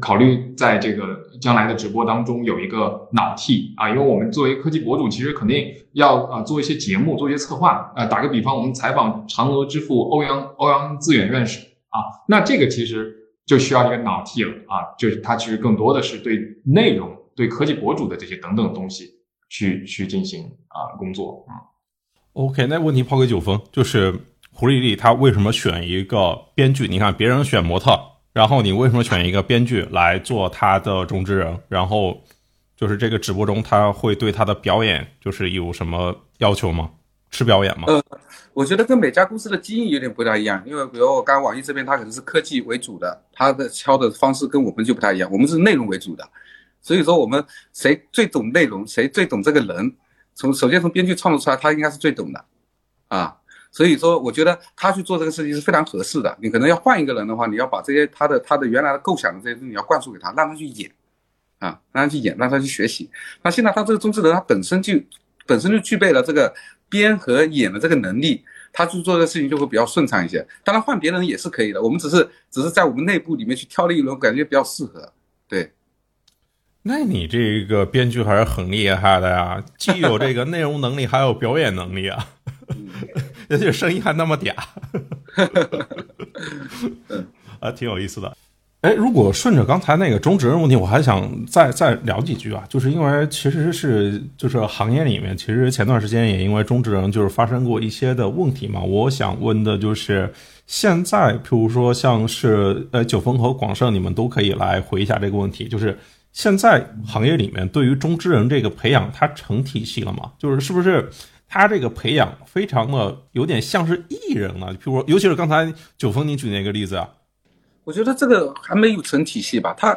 考虑在这个将来的直播当中有一个脑替啊，因为我们作为科技博主，其实肯定要啊做一些节目，做一些策划啊。打个比方，我们采访嫦娥之父欧阳欧阳自远院士啊，那这个其实就需要一个脑替了啊，就是他其实更多的是对内容、对科技博主的这些等等东西去去进行啊工作啊。
OK，那问题抛给九峰，就是胡丽丽她为什么选一个编剧？你看别人选模特。然后你为什么选一个编剧来做他的中之人？然后就是这个直播中他会对他的表演就是有什么要求吗？吃表演吗？
呃，我觉得跟每家公司的基因有点不太一样，因为比如我刚网易这边，它可能是科技为主的，它的敲的方式跟我们就不太一样，我们是内容为主的，所以说我们谁最懂内容，谁最懂这个人，从首先从编剧创作出来，他应该是最懂的，啊。所以说，我觉得他去做这个事情是非常合适的。你可能要换一个人的话，你要把这些他的他的原来的构想的这些东西你要灌输给他，让他去演，啊，让他去演，让他去学习。那现在他这个中智人，他本身就本身就具备了这个编和演的这个能力，他去做这个事情就会比较顺畅一些。当然换别人也是可以的，我们只是只是在我们内部里面去挑了一轮，感觉比较适合。对，
那你这个编剧还是很厉害的呀，既有这个内容能力，还有表演能力啊。而且声音还那么嗲，啊，挺有意思的。哎，如果顺着刚才那个中职人问题，我还想再再聊几句啊，就是因为其实是就是行业里面，其实前段时间也因为中职人就是发生过一些的问题嘛。我想问的就是，现在譬如说像是呃九峰和广盛，你们都可以来回一下这个问题，就是现在行业里面对于中职人这个培养，它成体系了吗？就是是不是他这个培养非常的有点像是艺人了？譬如说，尤其是刚才九峰你举那个例子啊。
我觉得这个还没有成体系吧，他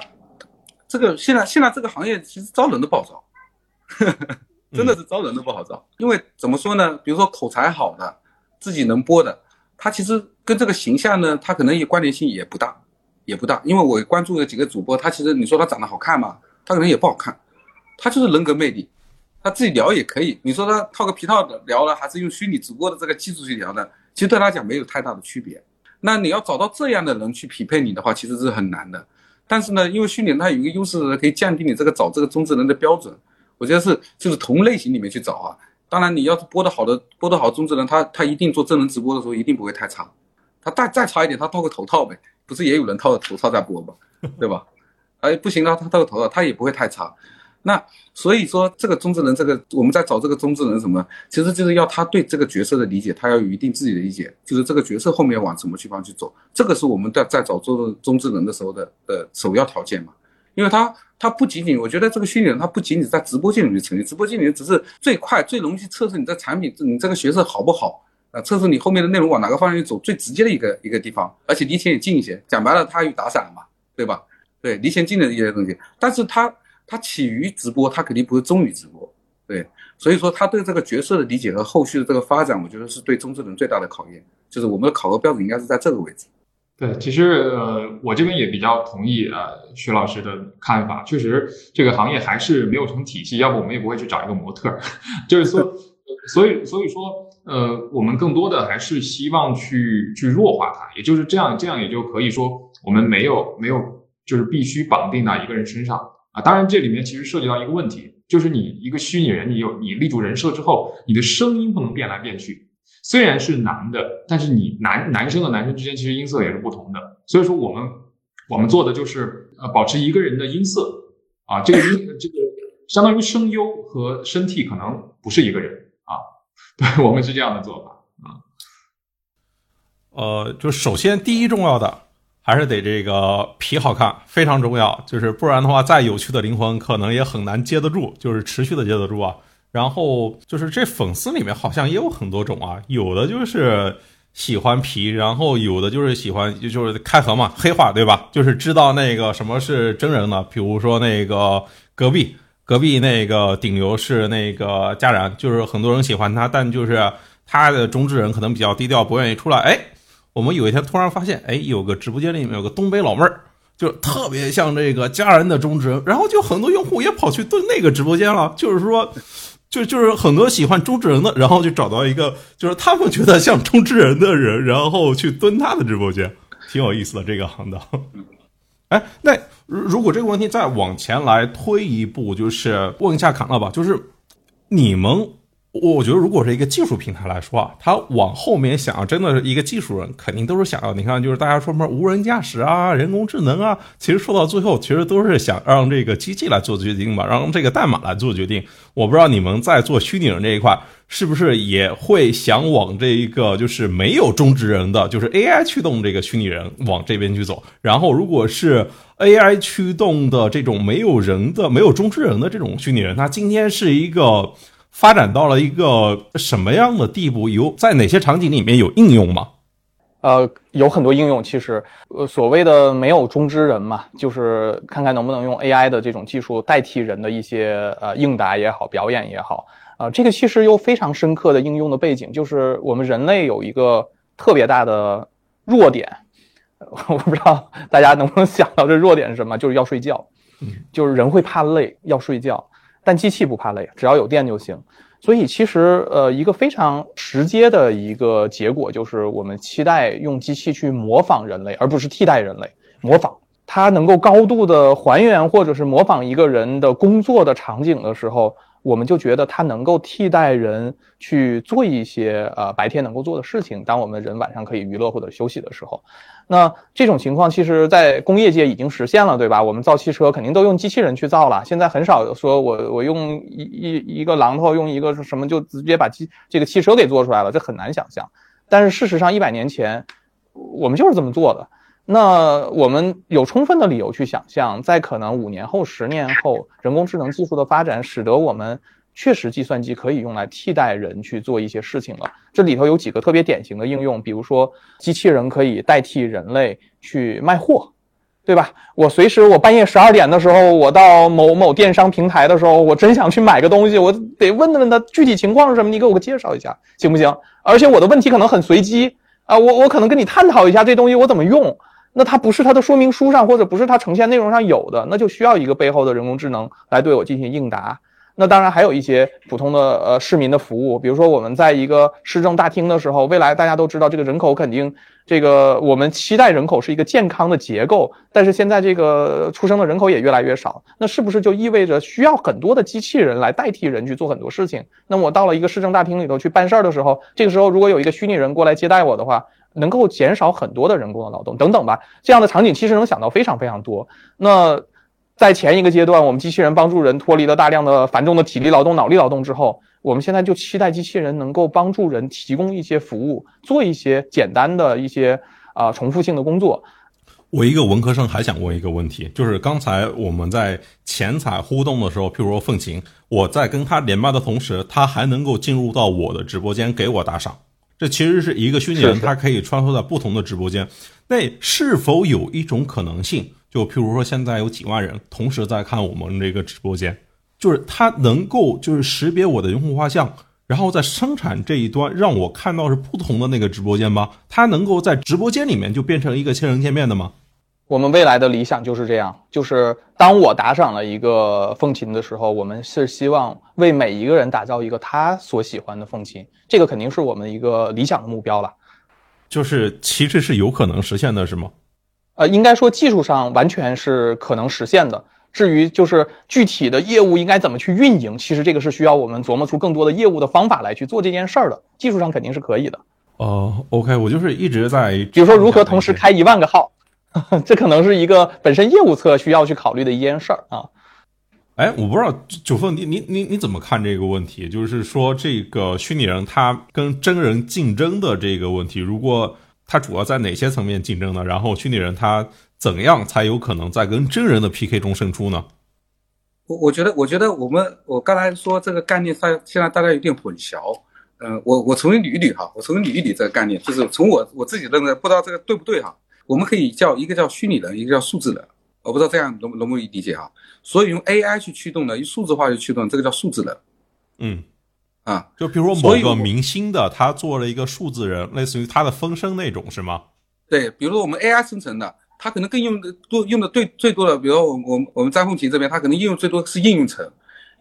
这个现在现在这个行业其实招人都不好招，真的是招人都不好招。因为怎么说呢？比如说口才好的，自己能播的，他其实跟这个形象呢，他可能也关联性也不大，也不大。因为我关注的几个主播，他其实你说他长得好看嘛？他可能也不好看，他就是人格魅力，他自己聊也可以。你说他套个皮套的聊了，还是用虚拟直播的这个技术去聊的，其实对他讲没有太大的区别。那你要找到这样的人去匹配你的话，其实是很难的。但是呢，因为虚拟它有一个优势，可以降低你这个找这个中之人的标准。我觉得是就是同类型里面去找啊。当然，你要是播的好的，播的好中之人，他他一定做真人直播的时候一定不会太差。他再再差一点，他套个头套呗，不是也有人套个头套在播吗？对吧？哎，不行了，他套个头套，他也不会太差。那所以说，这个中之人，这个我们在找这个中之人什么，其实就是要他对这个角色的理解，他要有一定自己的理解，就是这个角色后面往什么地方去走，这个是我们在在找中中之人的时候的的首要条件嘛。因为他他不仅仅，我觉得这个虚拟人他不仅仅在直播间里面成立，直播间里面只是最快最容易测试你的产品，你这个角色好不好啊？测试你后面的内容往哪个方向去走，最直接的一个一个地方，而且离钱也近一些。讲白了，他与打散嘛，对吧？对，离钱近的一些东西，但是他。他起于直播，他肯定不会终于直播，对，所以说他对这个角色的理解和后续的这个发展，我觉得是对中之人最大的考验，就是我们的考核标准应该是在这个位置。
对，其实呃，我这边也比较同意呃徐老师的看法，确实这个行业还是没有成体系，要不我们也不会去找一个模特，就是说，所以所以说呃，我们更多的还是希望去去弱化它，也就是这样，这样也就可以说我们没有没有就是必须绑定到一个人身上。啊，当然，这里面其实涉及到一个问题，就是你一个虚拟人，你有你立住人设之后，你的声音不能变来变去。虽然是男的，但是你男男生和男生之间其实音色也是不同的。所以说，我们我们做的就是呃，保持一个人的音色啊，这个音这个相当于声优和身体可能不是一个人啊，对我们是这样的做法啊。
呃，就首先第一重要的。还是得这个皮好看，非常重要。就是不然的话，再有趣的灵魂可能也很难接得住，就是持续的接得住啊。然后就是这粉丝里面好像也有很多种啊，有的就是喜欢皮，然后有的就是喜欢就是开盒嘛，黑化对吧？就是知道那个什么是真人的，比如说那个隔壁隔壁那个顶流是那个佳然，就是很多人喜欢他，但就是他的中之人可能比较低调，不愿意出来。哎。我们有一天突然发现，哎，有个直播间里面有个东北老妹儿，就特别像这个家人的中之人，然后就很多用户也跑去蹲那个直播间了。就是说，就就是很多喜欢中之人的，然后就找到一个就是他们觉得像中之人的人，然后去蹲他的直播间，挺有意思的这个行当。哎，那如果这个问题再往前来推一步，就是问一下侃乐吧，就是你们。我觉得，如果是一个技术平台来说啊，它往后面想要真的是一个技术人，肯定都是想要。你看，就是大家说什么无人驾驶啊、人工智能啊，其实说到最后，其实都是想让这个机器来做决定吧，让这个代码来做决定。我不知道你们在做虚拟人这一块，是不是也会想往这一个就是没有中职人的，就是 AI 驱动这个虚拟人往这边去走？然后，如果是 AI 驱动的这种没有人的、没有中之人的这种虚拟人，它今天是一个。发展到了一个什么样的地步？有在哪些场景里面有应用吗？
呃，有很多应用。其实，呃，所谓的没有中之人嘛，就是看看能不能用 AI 的这种技术代替人的一些呃应答也好，表演也好。啊，这个其实有非常深刻的应用的背景，就是我们人类有一个特别大的弱点，我不知道大家能不能想到这弱点是什么？就是要睡觉，就是人会怕累，要睡觉。但机器不怕累，只要有电就行。所以其实，呃，一个非常直接的一个结果就是，我们期待用机器去模仿人类，而不是替代人类。模仿它能够高度的还原或者是模仿一个人的工作的场景的时候，我们就觉得它能够替代人去做一些呃白天能够做的事情，当我们人晚上可以娱乐或者休息的时候。那这种情况其实，在工业界已经实现了，对吧？我们造汽车肯定都用机器人去造了，现在很少说我我用一一一个榔头，用一个什么就直接把机这个汽车给做出来了，这很难想象。但是事实上，一百年前我们就是这么做的。那我们有充分的理由去想象，在可能五年后、十年后，人工智能技术的发展使得我们确实计算机可以用来替代人去做一些事情了。这里头有几个特别典型的应用，比如说机器人可以代替人类去卖货，对吧？我随时我半夜十二点的时候，我到某某电商平台的时候，我真想去买个东西，我得问问他具体情况是什么，你给我个介绍一下，行不行？而且我的问题可能很随机啊，我我可能跟你探讨一下这东西我怎么用。那它不是它的说明书上，或者不是它呈现内容上有的，那就需要一个背后的人工智能来对我进行应答。那当然还有一些普通的呃市民的服务，比如说我们在一个市政大厅的时候，未来大家都知道这个人口肯定这个我们期待人口是一个健康的结构，但是现在这个出生的人口也越来越少，那是不是就意味着需要很多的机器人来代替人去做很多事情？那我到了一个市政大厅里头去办事儿的时候，这个时候如果有一个虚拟人过来接待我的话。能够减少很多的人工的劳动等等吧，这样的场景其实能想到非常非常多。那在前一个阶段，我们机器人帮助人脱离了大量的繁重的体力劳动、脑力劳动之后，我们现在就期待机器人能够帮助人提供一些服务，做一些简单的一些啊重复性的工作。
我一个文科生还想问一个问题，就是刚才我们在前彩互动的时候，譬如说凤琴，我在跟他连麦的同时，他还能够进入到我的直播间给我打赏。这其实是一个虚拟人，他可以穿梭在不同的直播间。那是否有一种可能性，就譬如说现在有几万人同时在看我们这个直播间，就是它能够就是识别我的用户画像，然后在生产这一端让我看到是不同的那个直播间吗？它能够在直播间里面就变成一个千人见面的吗？
我们未来的理想就是这样，就是当我打赏了一个凤琴的时候，我们是希望为每一个人打造一个他所喜欢的凤琴，这个肯定是我们一个理想的目标了。
就是其实是有可能实现的，是吗？
呃，应该说技术上完全是可能实现的。至于就是具体的业务应该怎么去运营，其实这个是需要我们琢磨出更多的业务的方法来去做这件事儿的。技术上肯定是可以的。
哦，OK，我就是一直在，
比如说如何同时开一万个号。这可能是一个本身业务侧需要去考虑的一件事儿啊。
哎，我不知道九凤，你你你你怎么看这个问题？就是说，这个虚拟人他跟真人竞争的这个问题，如果他主要在哪些层面竞争呢？然后虚拟人他怎样才有可能在跟真人的 PK 中胜出呢？
我我觉得，我觉得我们我刚才说这个概念，在现在大家有点混淆。嗯，我我重新捋一捋哈，我重新捋一捋这个概念，就是从我我自己认为，不知道这个对不对哈。我们可以叫一个叫虚拟人，一个叫数字人，我不知道这样容容不容易理解啊？所以用 AI 去驱动的，用数字化去驱动，这个叫数字人。
嗯，
啊，
就比如说某个明星的，他做了一个数字人，类似于他的风声那种，是吗？
对，比如说我们 AI 生成的，它可能更用的多，用的最最多的，比如我我我们张凤琴这边，它可能应用最多是应用层。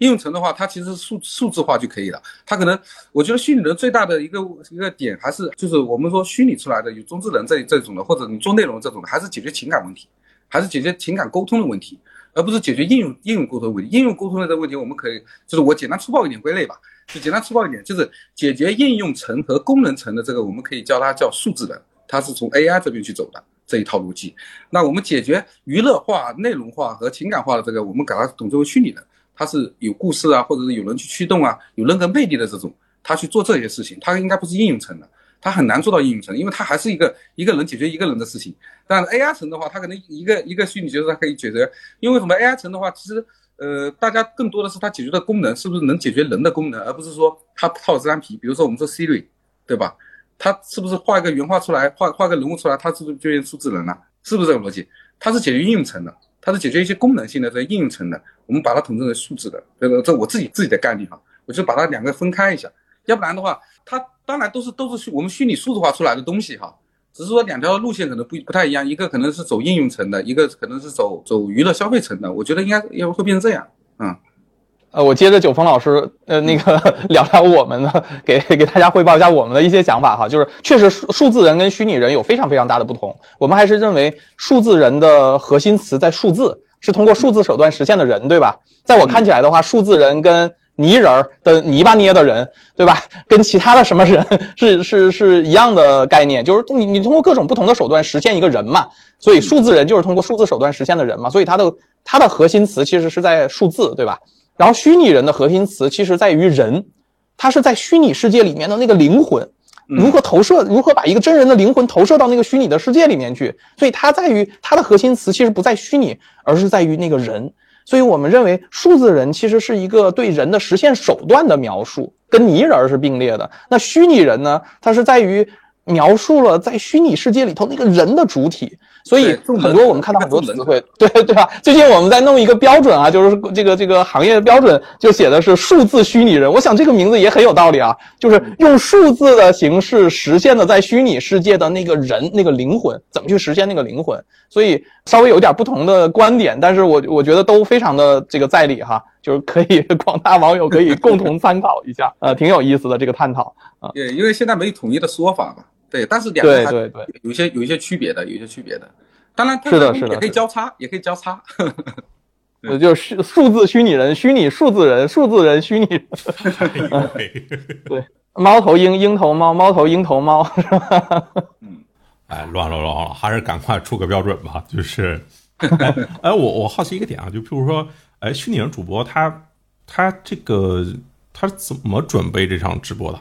应用层的话，它其实数数字化就可以了。它可能，我觉得虚拟人最大的一个一个点还是就是我们说虚拟出来的有中智人这这种的，或者你做内容这种的，还是解决情感问题，还是解决情感沟通的问题，而不是解决应用应用沟通的问题。应用沟通的这个问题，我们可以就是我简单粗暴一点归类吧，就简单粗暴一点，就是解决应用层和功能层的这个，我们可以叫它叫数字人，它是从 AI 这边去走的这一套逻辑。那我们解决娱乐化、内容化和情感化的这个，我们把它统称为虚拟人。它是有故事啊，或者是有人去驱动啊，有人格魅力的这种，他去做这些事情，他应该不是应用层的，他很难做到应用层，因为他还是一个一个人解决一个人的事情。但 AI 层的话，它可能一个一个虚拟角色它可以解决，因为什么？AI 层的话，其实呃，大家更多的是它解决的功能是不是能解决人的功能，而不是说它套这张皮。比如说我们说 Siri，对吧？它是不是画一个原画出来，画画个人物出来，它是不是就变数字人了？是不是这个逻辑？它是解决应用层的。它是解决一些功能性的这应用层的，我们把它统称为数字的，这个这我自己自己的概念哈，我就把它两个分开一下，要不然的话，它当然都是都是我们虚拟数字化出来的东西哈，只是说两条路线可能不不太一样，一个可能是走应用层的，一个可能是走走娱乐消费层的，我觉得应该要会变成这样，嗯。
呃，我接着九峰老师，呃，那个 聊聊我们的，给给大家汇报一下我们的一些想法哈。就是确实数数字人跟虚拟人有非常非常大的不同。我们还是认为数字人的核心词在数字，是通过数字手段实现的人，对吧？在我看起来的话，数字人跟泥人儿的泥巴捏的人，对吧？跟其他的什么人是是是一样的概念，就是你你通过各种不同的手段实现一个人嘛。所以数字人就是通过数字手段实现的人嘛。所以它的它的核心词其实是在数字，对吧？然后虚拟人的核心词其实在于人，它是在虚拟世界里面的那个灵魂，如何投射，如何把一个真人的灵魂投射到那个虚拟的世界里面去。所以它在于它的核心词其实不在虚拟，而是在于那个人。所以我们认为数字人其实是一个对人的实现手段的描述，跟泥人是并列的。那虚拟人呢？它是在于描述了在虚拟世界里头那个人的主体。所以很多我们看到很多词汇，对对吧？最近我们在弄一个标准啊，就是这个这个行业的标准就写的是数字虚拟人。我想这个名字也很有道理啊，就是用数字的形式实现的在虚拟世界的那个人那个灵魂，怎么去实现那个灵魂？所以稍微有点不同的观点，但是我我觉得都非常的这个在理哈，就是可以 广大网友可以共同参考一下，呃，挺有意思的这个探讨啊。
对，因为现在没有统一的说法嘛。对，但是两个
对对对，
有一些有一些区别的，有一些区别的。当然，
是的，是的，
也可以交叉，也可以交叉。
呃，就是数字虚拟人、虚拟数字人、数字人虚拟。对，猫头鹰、鹰头猫、猫头鹰头猫，是吧？
嗯，哎，乱了乱了，还是赶快出个标准吧。就是，哎，我我好奇一个点啊，就譬如说，哎，虚拟人主播他他这个他怎么准备这场直播的？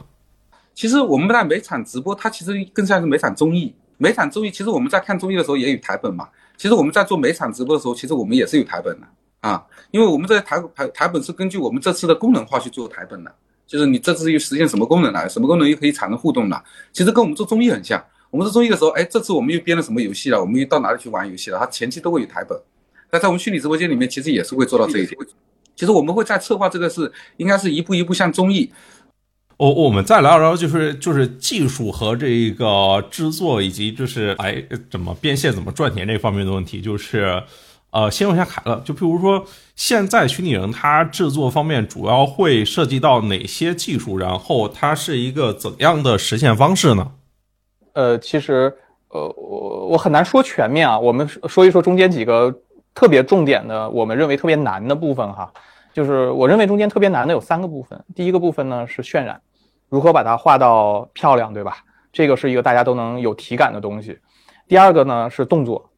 其实我们在每场直播，它其实更像是每场综艺。每场综艺，其实我们在看综艺的时候也有台本嘛。其实我们在做每场直播的时候，其实我们也是有台本的啊。因为我们这台台台本是根据我们这次的功能化去做台本的，就是你这次又实现什么功能了，什么功能又可以产生互动了。其实跟我们做综艺很像。我们做综艺的时候，哎，这次我们又编了什么游戏了？我们又到哪里去玩游戏了？它前期都会有台本。那在我们虚拟直播间里面，其实也是会做到这一点。其实我们会在策划这个是，应该是一步一步向综艺。
我我们再聊聊，就是就是技术和这个制作，以及就是哎怎么变现、怎么赚钱这方面的问题。就是，呃，先问一下凯乐，就譬如说，现在虚拟人它制作方面主要会涉及到哪些技术？然后它是一个怎样的实现方式呢？
呃，其实，呃，我我很难说全面啊。我们说一说中间几个特别重点的，我们认为特别难的部分哈。就是我认为中间特别难的有三个部分。第一个部分呢是渲染，如何把它画到漂亮，对吧？这个是一个大家都能有体感的东西。第二个呢是动作，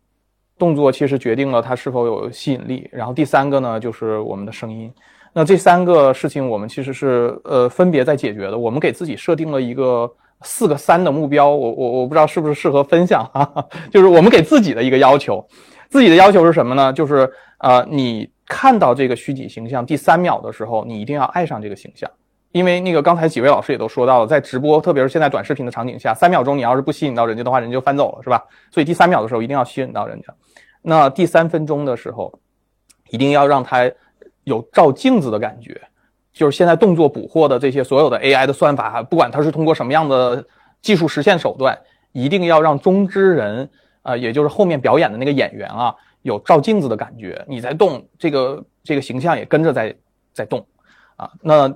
动作其实决定了它是否有吸引力。然后第三个呢就是我们的声音。那这三个事情我们其实是呃分别在解决的。我们给自己设定了一个四个三的目标。我我我不知道是不是适合分享啊？就是我们给自己的一个要求，自己的要求是什么呢？就是呃你。看到这个虚拟形象第三秒的时候，你一定要爱上这个形象，因为那个刚才几位老师也都说到了，在直播，特别是现在短视频的场景下，三秒钟你要是不吸引到人家的话，人就翻走了，是吧？所以第三秒的时候一定要吸引到人家。那第三分钟的时候，一定要让他有照镜子的感觉，就是现在动作捕获的这些所有的 AI 的算法，不管它是通过什么样的技术实现手段，一定要让中之人啊，也就是后面表演的那个演员啊。有照镜子的感觉，你在动，这个这个形象也跟着在在动，啊，那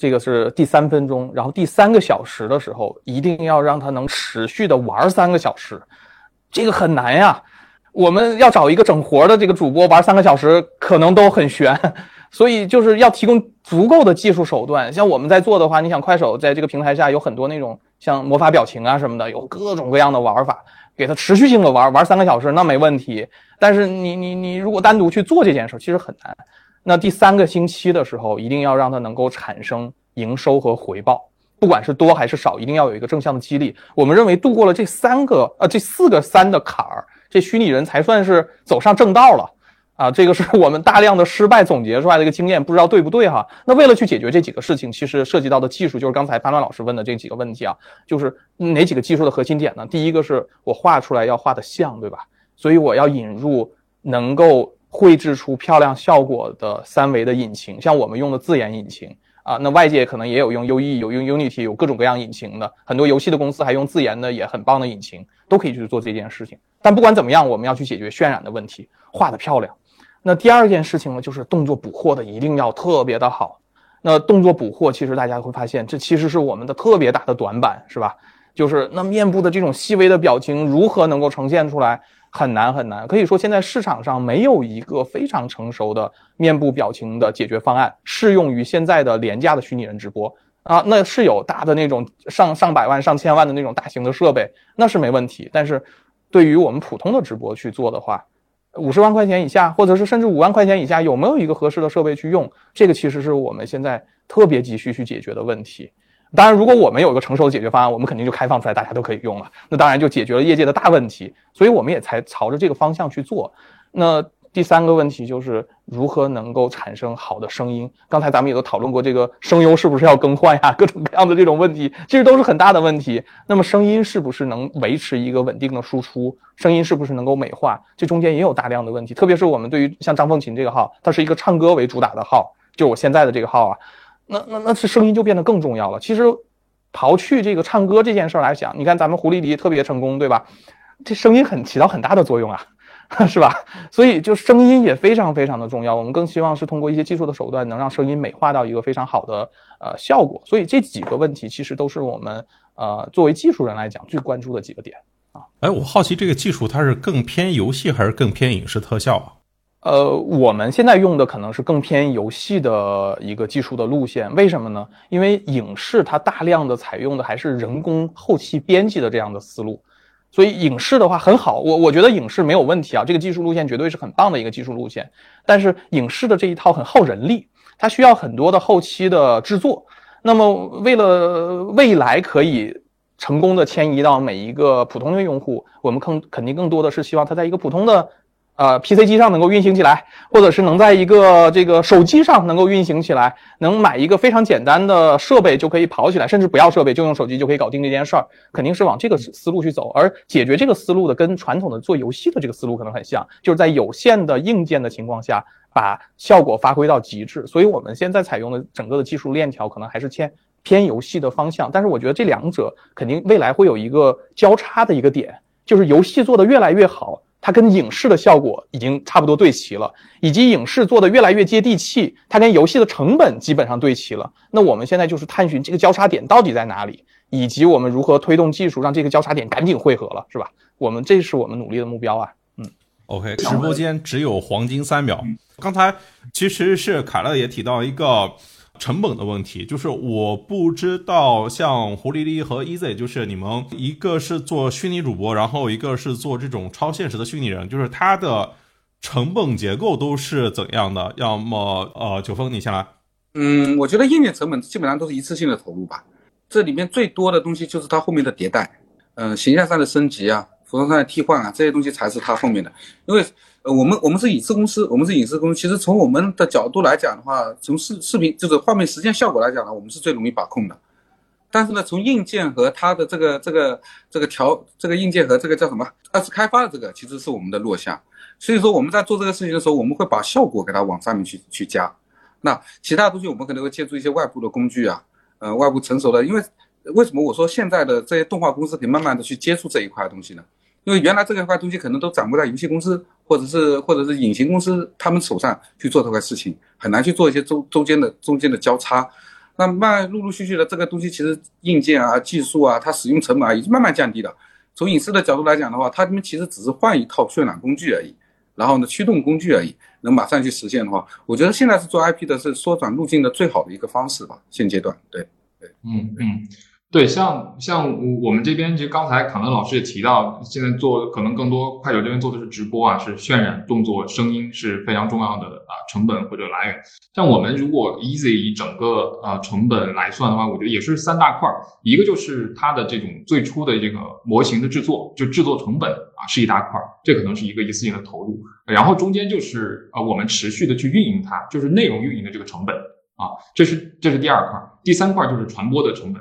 这个是第三分钟，然后第三个小时的时候，一定要让他能持续的玩三个小时，这个很难呀。我们要找一个整活的这个主播玩三个小时，可能都很悬，所以就是要提供足够的技术手段。像我们在做的话，你想快手在这个平台下有很多那种像魔法表情啊什么的，有各种各样的玩法。给他持续性的玩玩三个小时那没问题，但是你你你如果单独去做这件事，其实很难。那第三个星期的时候，一定要让它能够产生营收和回报，不管是多还是少，一定要有一个正向的激励。我们认为度过了这三个呃这四个三的坎儿，这虚拟人才算是走上正道了。啊，这个是我们大量的失败总结出来的一个经验，不知道对不对哈？那为了去解决这几个事情，其实涉及到的技术就是刚才潘乱老师问的这几个问题啊，就是哪几个技术的核心点呢？第一个是我画出来要画的像，对吧？所以我要引入能够绘制出漂亮效果的三维的引擎，像我们用的自研引擎啊，那外界可能也有用 UE，有用 Unity，有各种各样引擎的，很多游戏的公司还用自研的也很棒的引擎，都可以去做这件事情。但不管怎么样，我们要去解决渲染的问题，画的漂亮。那第二件事情呢，就是动作捕获的一定要特别的好。那动作捕获，其实大家会发现，这其实是我们的特别大的短板，是吧？就是那面部的这种细微的表情如何能够呈现出来？很难很难。可以说现在市场上没有一个非常成熟的面部表情的解决方案适用于现在的廉价的虚拟人直播啊，那是有大的那种上上百万、上千万的那种大型的设备，那是没问题。但是对于我们普通的直播去做的话，五十万块钱以下，或者是甚至五万块钱以下，有没有一个合适的设备去用？这个其实是我们现在特别急需去解决的问题。当然，如果我们有一个成熟的解决方案，我们肯定就开放出来，大家都可以用了。那当然就解决了业界的大问题。所以我们也才朝着这个方向去做。那第三个问题就是如何能够产生好的声音。刚才咱们也都讨论过，这个声优是不是要更换呀？各种各样的这种问题，其实都是很大的问题。那么声音是不是能维持一个稳定的输出？声音是不是能够美化？这中间也有大量的问题。特别是我们对于像张凤琴这个号，它是一个唱歌为主打的号，就我现在的这个号啊。那那那是声音就变得更重要了。其实，刨去这个唱歌这件事来讲，你看咱们狐狸狸特别成功，对吧？这声音很起到很大的作用啊，是吧？所以就声音也非常非常的重要。我们更希望是通过一些技术的手段，能让声音美化到一个非常好的呃效果。所以这几个问题其实都是我们呃作为技术人来讲最关注的几个点啊。
哎，我好奇这个技术它是更偏游戏还是更偏影视特效啊？
呃，我们现在用的可能是更偏游戏的一个技术的路线，为什么呢？因为影视它大量的采用的还是人工后期编辑的这样的思路，所以影视的话很好，我我觉得影视没有问题啊，这个技术路线绝对是很棒的一个技术路线。但是影视的这一套很耗人力，它需要很多的后期的制作。那么为了未来可以成功的迁移到每一个普通的用户，我们更肯定更多的是希望它在一个普通的。呃，PC 机上能够运行起来，或者是能在一个这个手机上能够运行起来，能买一个非常简单的设备就可以跑起来，甚至不要设备就用手机就可以搞定这件事儿，肯定是往这个思路去走。而解决这个思路的，跟传统的做游戏的这个思路可能很像，就是在有限的硬件的情况下，把效果发挥到极致。所以我们现在采用的整个的技术链条可能还是偏偏游戏的方向，但是我觉得这两者肯定未来会有一个交叉的一个点，就是游戏做得越来越好。它跟影视的效果已经差不多对齐了，以及影视做的越来越接地气，它跟游戏的成本基本上对齐了。那我们现在就是探寻这个交叉点到底在哪里，以及我们如何推动技术让这个交叉点赶紧汇合了，是吧？我们这是我们努力的目标啊。嗯
，OK，直播间只有黄金三秒。刚才其实是凯乐也提到一个。成本的问题，就是我不知道像胡丽丽和 Easy，就是你们一个是做虚拟主播，然后一个是做这种超现实的虚拟人，就是它的成本结构都是怎样的？要么呃，九峰你先来。
嗯，我觉得硬件成本基本上都是一次性的投入吧，这里面最多的东西就是它后面的迭代，嗯，形象上的升级啊，服装上的替换啊，这些东西才是它后面的，因为。呃，我们我们是影视公司，我们是影视公司。其实从我们的角度来讲的话，从视视频就是画面实现效果来讲呢，我们是最容易把控的。但是呢，从硬件和它的这个这个这个调这个硬件和这个叫什么二次开发的这个，其实是我们的弱项。所以说我们在做这个事情的时候，我们会把效果给它往上面去去加。那其他东西我们可能会借助一些外部的工具啊，呃，外部成熟的。因为为什么我说现在的这些动画公司可以慢慢的去接触这一块东西呢？因为原来这一块东西可能都掌握在游戏公司。或者是或者是隐形公司他们手上去做这块事情，很难去做一些中中间的中间的交叉。那慢陆陆续续的这个东西，其实硬件啊、技术啊，它使用成本啊，已经慢慢降低了。从隐私的角度来讲的话，他们其实只是换一套渲染工具而已，然后呢，驱动工具而已，能马上去实现的话，我觉得现在是做 IP 的是缩短路径的最好的一个方式吧。现阶段，对对，
嗯嗯。对，像像我们这边，其实刚才卡门老师也提到，现在做可能更多快手这边做的是直播啊，是渲染动作、声音是非常重要的啊成本或者来源。像我们如果 easy 以整个啊成本来算的话，我觉得也是三大块儿，一个就是它的这种最初的这个模型的制作，就制作成本啊是一大块儿，这可能是一个一次性的投入。然后中间就是啊我们持续的去运营它，就是内容运营的这个成本啊，这是这是第二块，第三块就是传播的成本。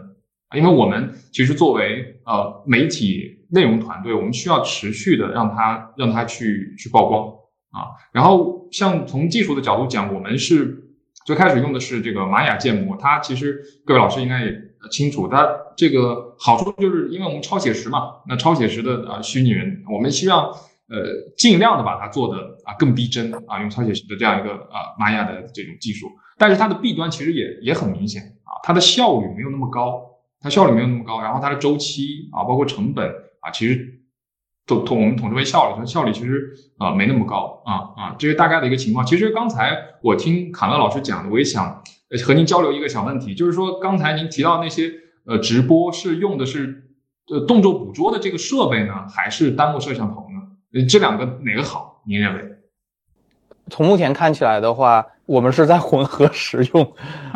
因为我们其实作为呃媒体内容团队，我们需要持续的让它让它去去曝光啊。然后像从技术的角度讲，我们是最开始用的是这个玛雅建模，它其实各位老师应该也清楚，它这个好处就是因为我们超写实嘛，那超写实的啊虚拟人，我们希望呃尽量的把它做的啊更逼真啊，用超写实的这样一个啊玛雅的这种技术，但是它的弊端其实也也很明显啊，它的效率没有那么高。它效率没有那么高，然后它的周期啊，包括成本啊，其实统统我们统称为效率，它效率其实啊没那么高啊啊，这是大概的一个情况。其实刚才我听卡乐老师讲的，我也想和您交流一个小问题，就是说刚才您提到那些呃直播是用的是呃动作捕捉的这个设备呢，还是单目摄像头呢？这两个哪个好？您认为？
从目前看起来的话，我们是在混合使用。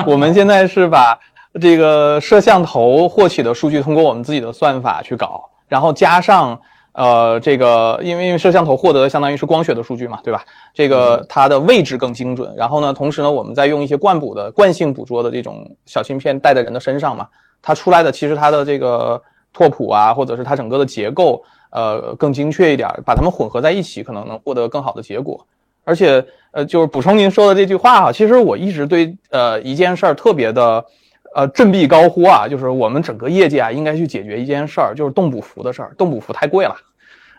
我们现在是把这个摄像头获取的数据通过我们自己的算法去搞，然后加上呃这个，因为因为摄像头获得的相当于是光学的数据嘛，对吧？这个它的位置更精准。然后呢，同时呢，我们再用一些惯捕的惯性捕捉的这种小芯片戴在人的身上嘛，它出来的其实它的这个拓扑啊，或者是它整个的结构，呃更精确一点，把它们混合在一起，可能能获得更好的结果。而且，呃，就是补充您说的这句话哈，其实我一直对呃一件事儿特别的，呃振臂高呼啊，就是我们整个业界啊应该去解决一件事儿，就是动捕服的事儿。动捕服太贵了，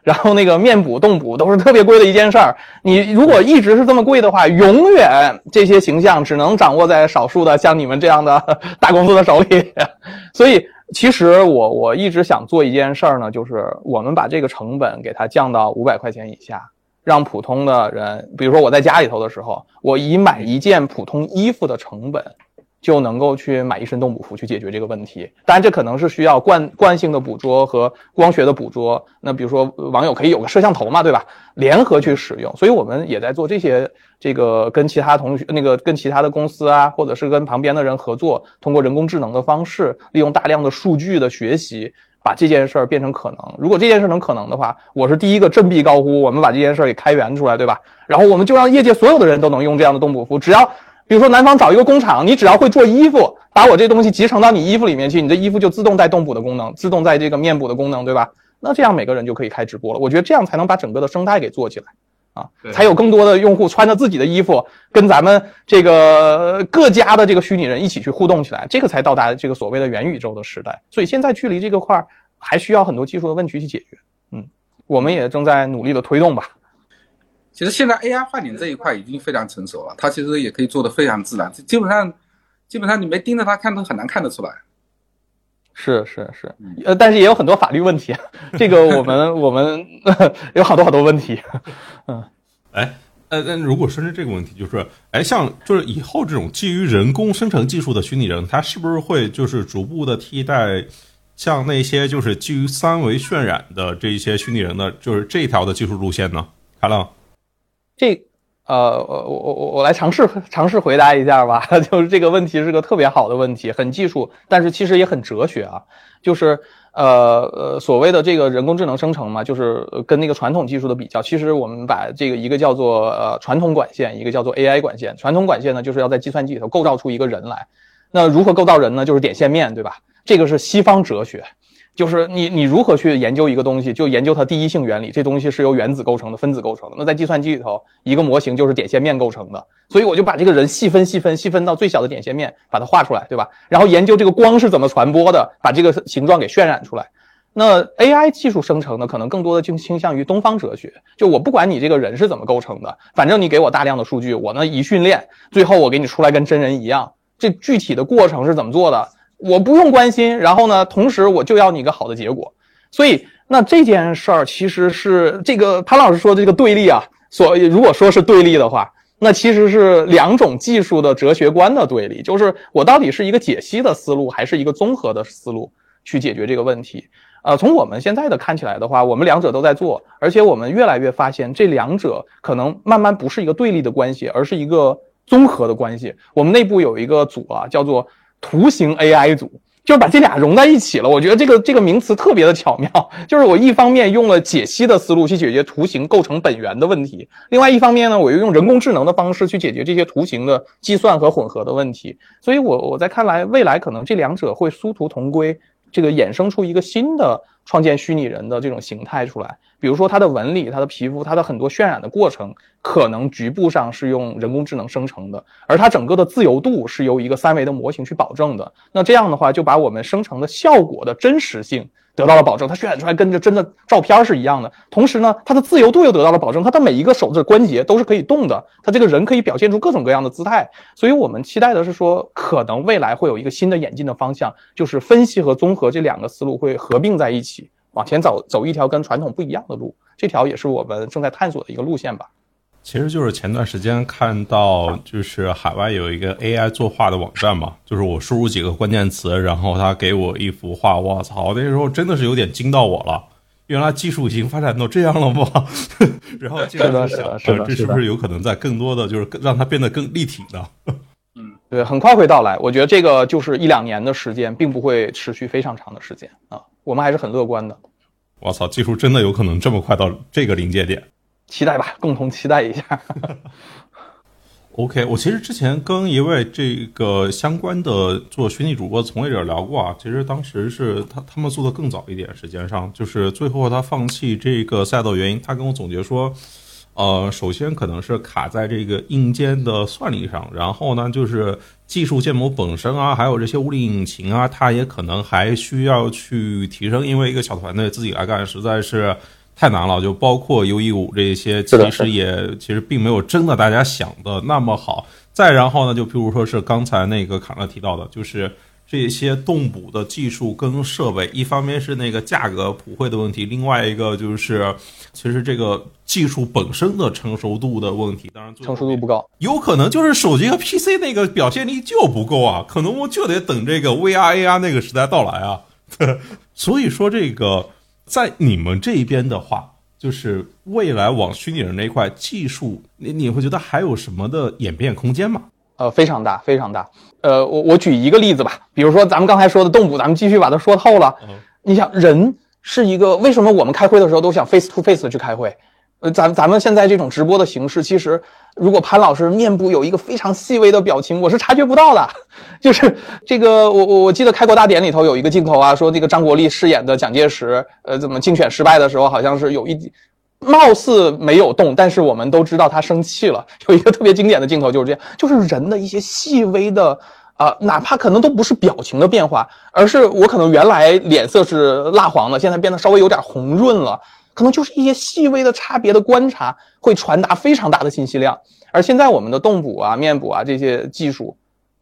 然后那个面补、动补都是特别贵的一件事儿。你如果一直是这么贵的话，永远这些形象只能掌握在少数的像你们这样的 大公司的手里。所以，其实我我一直想做一件事儿呢，就是我们把这个成本给它降到五百块钱以下。让普通的人，比如说我在家里头的时候，我以买一件普通衣服的成本，就能够去买一身动捕服去解决这个问题。当然，这可能是需要惯惯性的捕捉和光学的捕捉。那比如说网友可以有个摄像头嘛，对吧？联合去使用。所以我们也在做这些，这个跟其他同学那个跟其他的公司啊，或者是跟旁边的人合作，通过人工智能的方式，利用大量的数据的学习。把这件事儿变成可能，如果这件事能可能的话，我是第一个振臂高呼，我们把这件事儿给开源出来，对吧？然后我们就让业界所有的人都能用这样的动捕服，只要比如说南方找一个工厂，你只要会做衣服，把我这东西集成到你衣服里面去，你这衣服就自动带动补的功能，自动带这个面补的功能，对吧？那这样每个人就可以开直播了。我觉得这样才能把整个的生态给做起来啊，才有更多的用户穿着自己的衣服，跟咱们这个各家的这个虚拟人一起去互动起来，这个才到达这个所谓的元宇宙的时代。所以现在距离这个块儿。还需要很多技术的问题去解决，嗯，我们也正在努力的推动吧。
其实现在 AI 画脸这一块已经非常成熟了，它其实也可以做的非常自然，基本上基本上你没盯着它看都很难看得出来。
是是是，呃，但是也有很多法律问题，这个我们我们 有好多好多问题。
嗯，哎，呃，那如果说是这个问题，就是，哎，像就是以后这种基于人工生成技术的虚拟人，它是不是会就是逐步的替代？像那些就是基于三维渲染的这一些虚拟人的，就是这条的技术路线呢？海浪，
这呃，我我我我来尝试 尝试回答一下吧。就是这个问题是个特别好的问题，很技术，但是其实也很哲学啊。就是呃呃，所谓的这个人工智能生成嘛，就是跟那个传统技术的比较。其实我们把这个一个叫做呃传统管线，一个叫做 AI 管线。传统管线呢，就是要在计算机里头构造出一个人来。那如何构造人呢？就是点线面对吧？这个是西方哲学，就是你你如何去研究一个东西，就研究它第一性原理。这东西是由原子构成的，分子构成的。那在计算机里头，一个模型就是点线面构成的。所以我就把这个人细分、细分、细分到最小的点线面，把它画出来，对吧？然后研究这个光是怎么传播的，把这个形状给渲染出来。那 AI 技术生成呢，可能更多的就倾向于东方哲学。就我不管你这个人是怎么构成的，反正你给我大量的数据，我呢一训练，最后我给你出来跟真人一样。这具体的过程是怎么做的？我不用关心，然后呢，同时我就要你一个好的结果，所以那这件事儿其实是这个潘老师说的这个对立啊，所以如果说是对立的话，那其实是两种技术的哲学观的对立，就是我到底是一个解析的思路，还是一个综合的思路去解决这个问题？呃，从我们现在的看起来的话，我们两者都在做，而且我们越来越发现这两者可能慢慢不是一个对立的关系，而是一个综合的关系。我们内部有一个组啊，叫做。图形 AI 组就是把这俩融在一起了，我觉得这个这个名词特别的巧妙。就是我一方面用了解析的思路去解决图形构成本源的问题，另外一方面呢，我又用人工智能的方式去解决这些图形的计算和混合的问题。所以，我我在看来，未来可能这两者会殊途同归。这个衍生出一个新的创建虚拟人的这种形态出来，比如说它的纹理、它的皮肤、它的很多渲染的过程，可能局部上是用人工智能生成的，而它整个的自由度是由一个三维的模型去保证的。那这样的话，就把我们生成的效果的真实性。得到了保证，它渲染出来跟着真的照片是一样的。同时呢，它的自由度又得到了保证，它的每一个手指关节都是可以动的，它这个人可以表现出各种各样的姿态。所以我们期待的是说，可能未来会有一个新的演进的方向，就是分析和综合这两个思路会合并在一起，往前走走一条跟传统不一样的路。这条也是我们正在探索的一个路线吧。
其实就是前段时间看到，就是海外有一个 AI 作画的网站嘛，就是我输入几个关键词，然后他给我一幅画，我操，那时候真的是有点惊到我了。原来技术已经发展到这样了吗？然后接着想，这是不是有可能在更多的就是让它变得更立体呢？
嗯，对，很快会到来。我觉得这个就是一两年的时间，并不会持续非常长的时间啊。我们还是很乐观的。
我操，技术真的有可能这么快到这个临界点？
期待吧，共同期待一下。
OK，我其实之前跟一位这个相关的做虚拟主播从业者聊过啊，其实当时是他他们做的更早一点，时间上就是最后他放弃这个赛道原因，他跟我总结说，呃，首先可能是卡在这个硬件的算力上，然后呢就是技术建模本身啊，还有这些物理引擎啊，他也可能还需要去提升，因为一个小团队自己来干实在是。太难了，就包括 U E 五这些，其实也其实并没有真的大家想的那么好。再然后呢，就譬如说是刚才那个卡乐提到的，就是这些动捕的技术跟设备，一方面是那个价格普惠的问题，另外一个就是其实这个技术本身的成熟度的问题。当然，
成熟度不高，
有可能就是手机和 P C 那个表现力就不够啊，可能我就得等这个 V R A R 那个时代到来啊。所以说这个。在你们这一边的话，就是未来往虚拟人那一块技术，你你会觉得还有什么的演变空间吗？
呃，非常大，非常大。呃，我我举一个例子吧，比如说咱们刚才说的动捕，咱们继续把它说透了。你想，人是一个为什么我们开会的时候都想 face to face 去开会？呃，咱咱们现在这种直播的形式，其实如果潘老师面部有一个非常细微的表情，我是察觉不到的。就是这个，我我我记得开国大典里头有一个镜头啊，说那个张国立饰演的蒋介石，呃，怎么竞选失败的时候，好像是有一貌似没有动，但是我们都知道他生气了。有一个特别经典的镜头就是这样，就是人的一些细微的啊，哪怕可能都不是表情的变化，而是我可能原来脸色是蜡黄的，现在变得稍微有点红润了。可能就是一些细微的差别的观察，会传达非常大的信息量。而现在我们的动捕啊、面捕啊这些技术，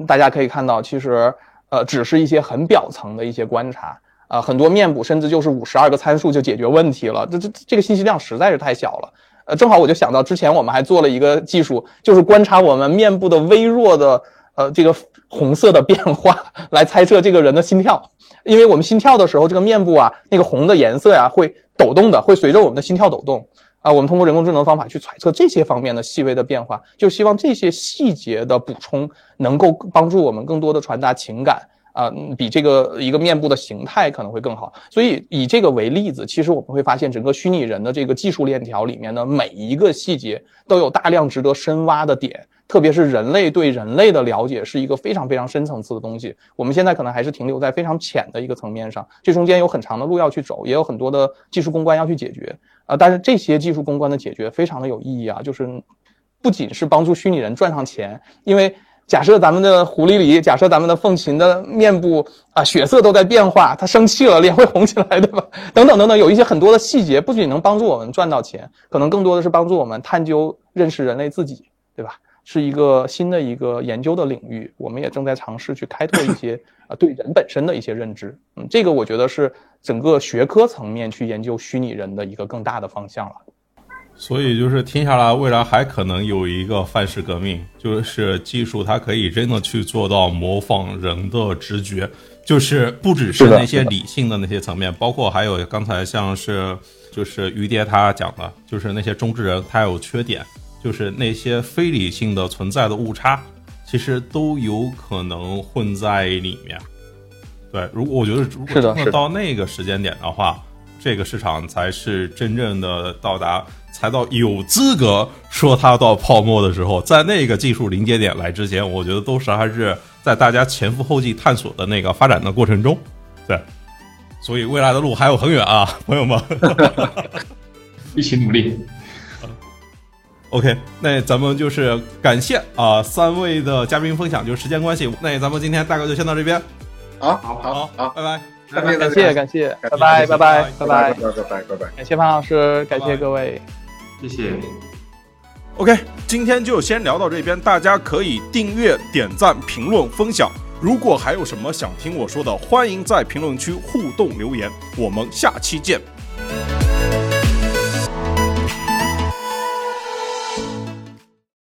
大家可以看到，其实呃只是一些很表层的一些观察啊。很多面捕甚至就是五十二个参数就解决问题了，这这这个信息量实在是太小了。呃，正好我就想到之前我们还做了一个技术，就是观察我们面部的微弱的呃这个红色的变化，来猜测这个人的心跳。因为我们心跳的时候，这个面部啊那个红的颜色呀会。抖动的会随着我们的心跳抖动啊，我们通过人工智能方法去揣测这些方面的细微的变化，就希望这些细节的补充能够帮助我们更多的传达情感啊，比这个一个面部的形态可能会更好。所以以这个为例子，其实我们会发现整个虚拟人的这个技术链条里面的每一个细节都有大量值得深挖的点。特别是人类对人类的了解是一个非常非常深层次的东西，我们现在可能还是停留在非常浅的一个层面上，这中间有很长的路要去走，也有很多的技术攻关要去解决啊。但是这些技术攻关的解决非常的有意义啊，就是不仅是帮助虚拟人赚上钱，因为假设咱们的狐狸里，假设咱们的凤琴的面部啊血色都在变化，它生气了脸会红起来，对吧？等等等等，有一些很多的细节，不仅能帮助我们赚到钱，可能更多的是帮助我们探究认识人类自己，对吧？是一个新的一个研究的领域，我们也正在尝试去开拓一些啊 对人本身的一些认知。嗯，这个我觉得是整个学科层面去研究虚拟人的一个更大的方向了。
所以就是听下来，未来还可能有一个范式革命，就是技术它可以真的去做到模仿人的直觉，就是不只是那些理性的那些层面，包括还有刚才像是就是于爹他讲的，就是那些中之人他有缺点。就是那些非理性的存在的误差，其实都有可能混在里面。对，如果我觉得如果到那个时间点的话，这个市场才是真正的到达，才到有资格说它到泡沫的时候。在那个技术临界点来之前，我觉得都是还是在大家前赴后继探索的那个发展的过程中。对，所以未来的路还有很远啊，朋友们，
一起努力。
OK，那咱们就是感谢啊三位的嘉宾分享，就是时间关系，那咱们今天大概就先到这边。
好，好，好，
好，拜拜，
感谢，感谢，拜拜，拜拜，拜拜，
拜拜，拜拜，拜拜，
感谢潘老师，感谢各位，
谢谢。
OK，今天就先聊到这边，大家可以订阅、点赞、评论、分享。如果还有什么想听我说的，欢迎在评论区互动留言。我们下期见。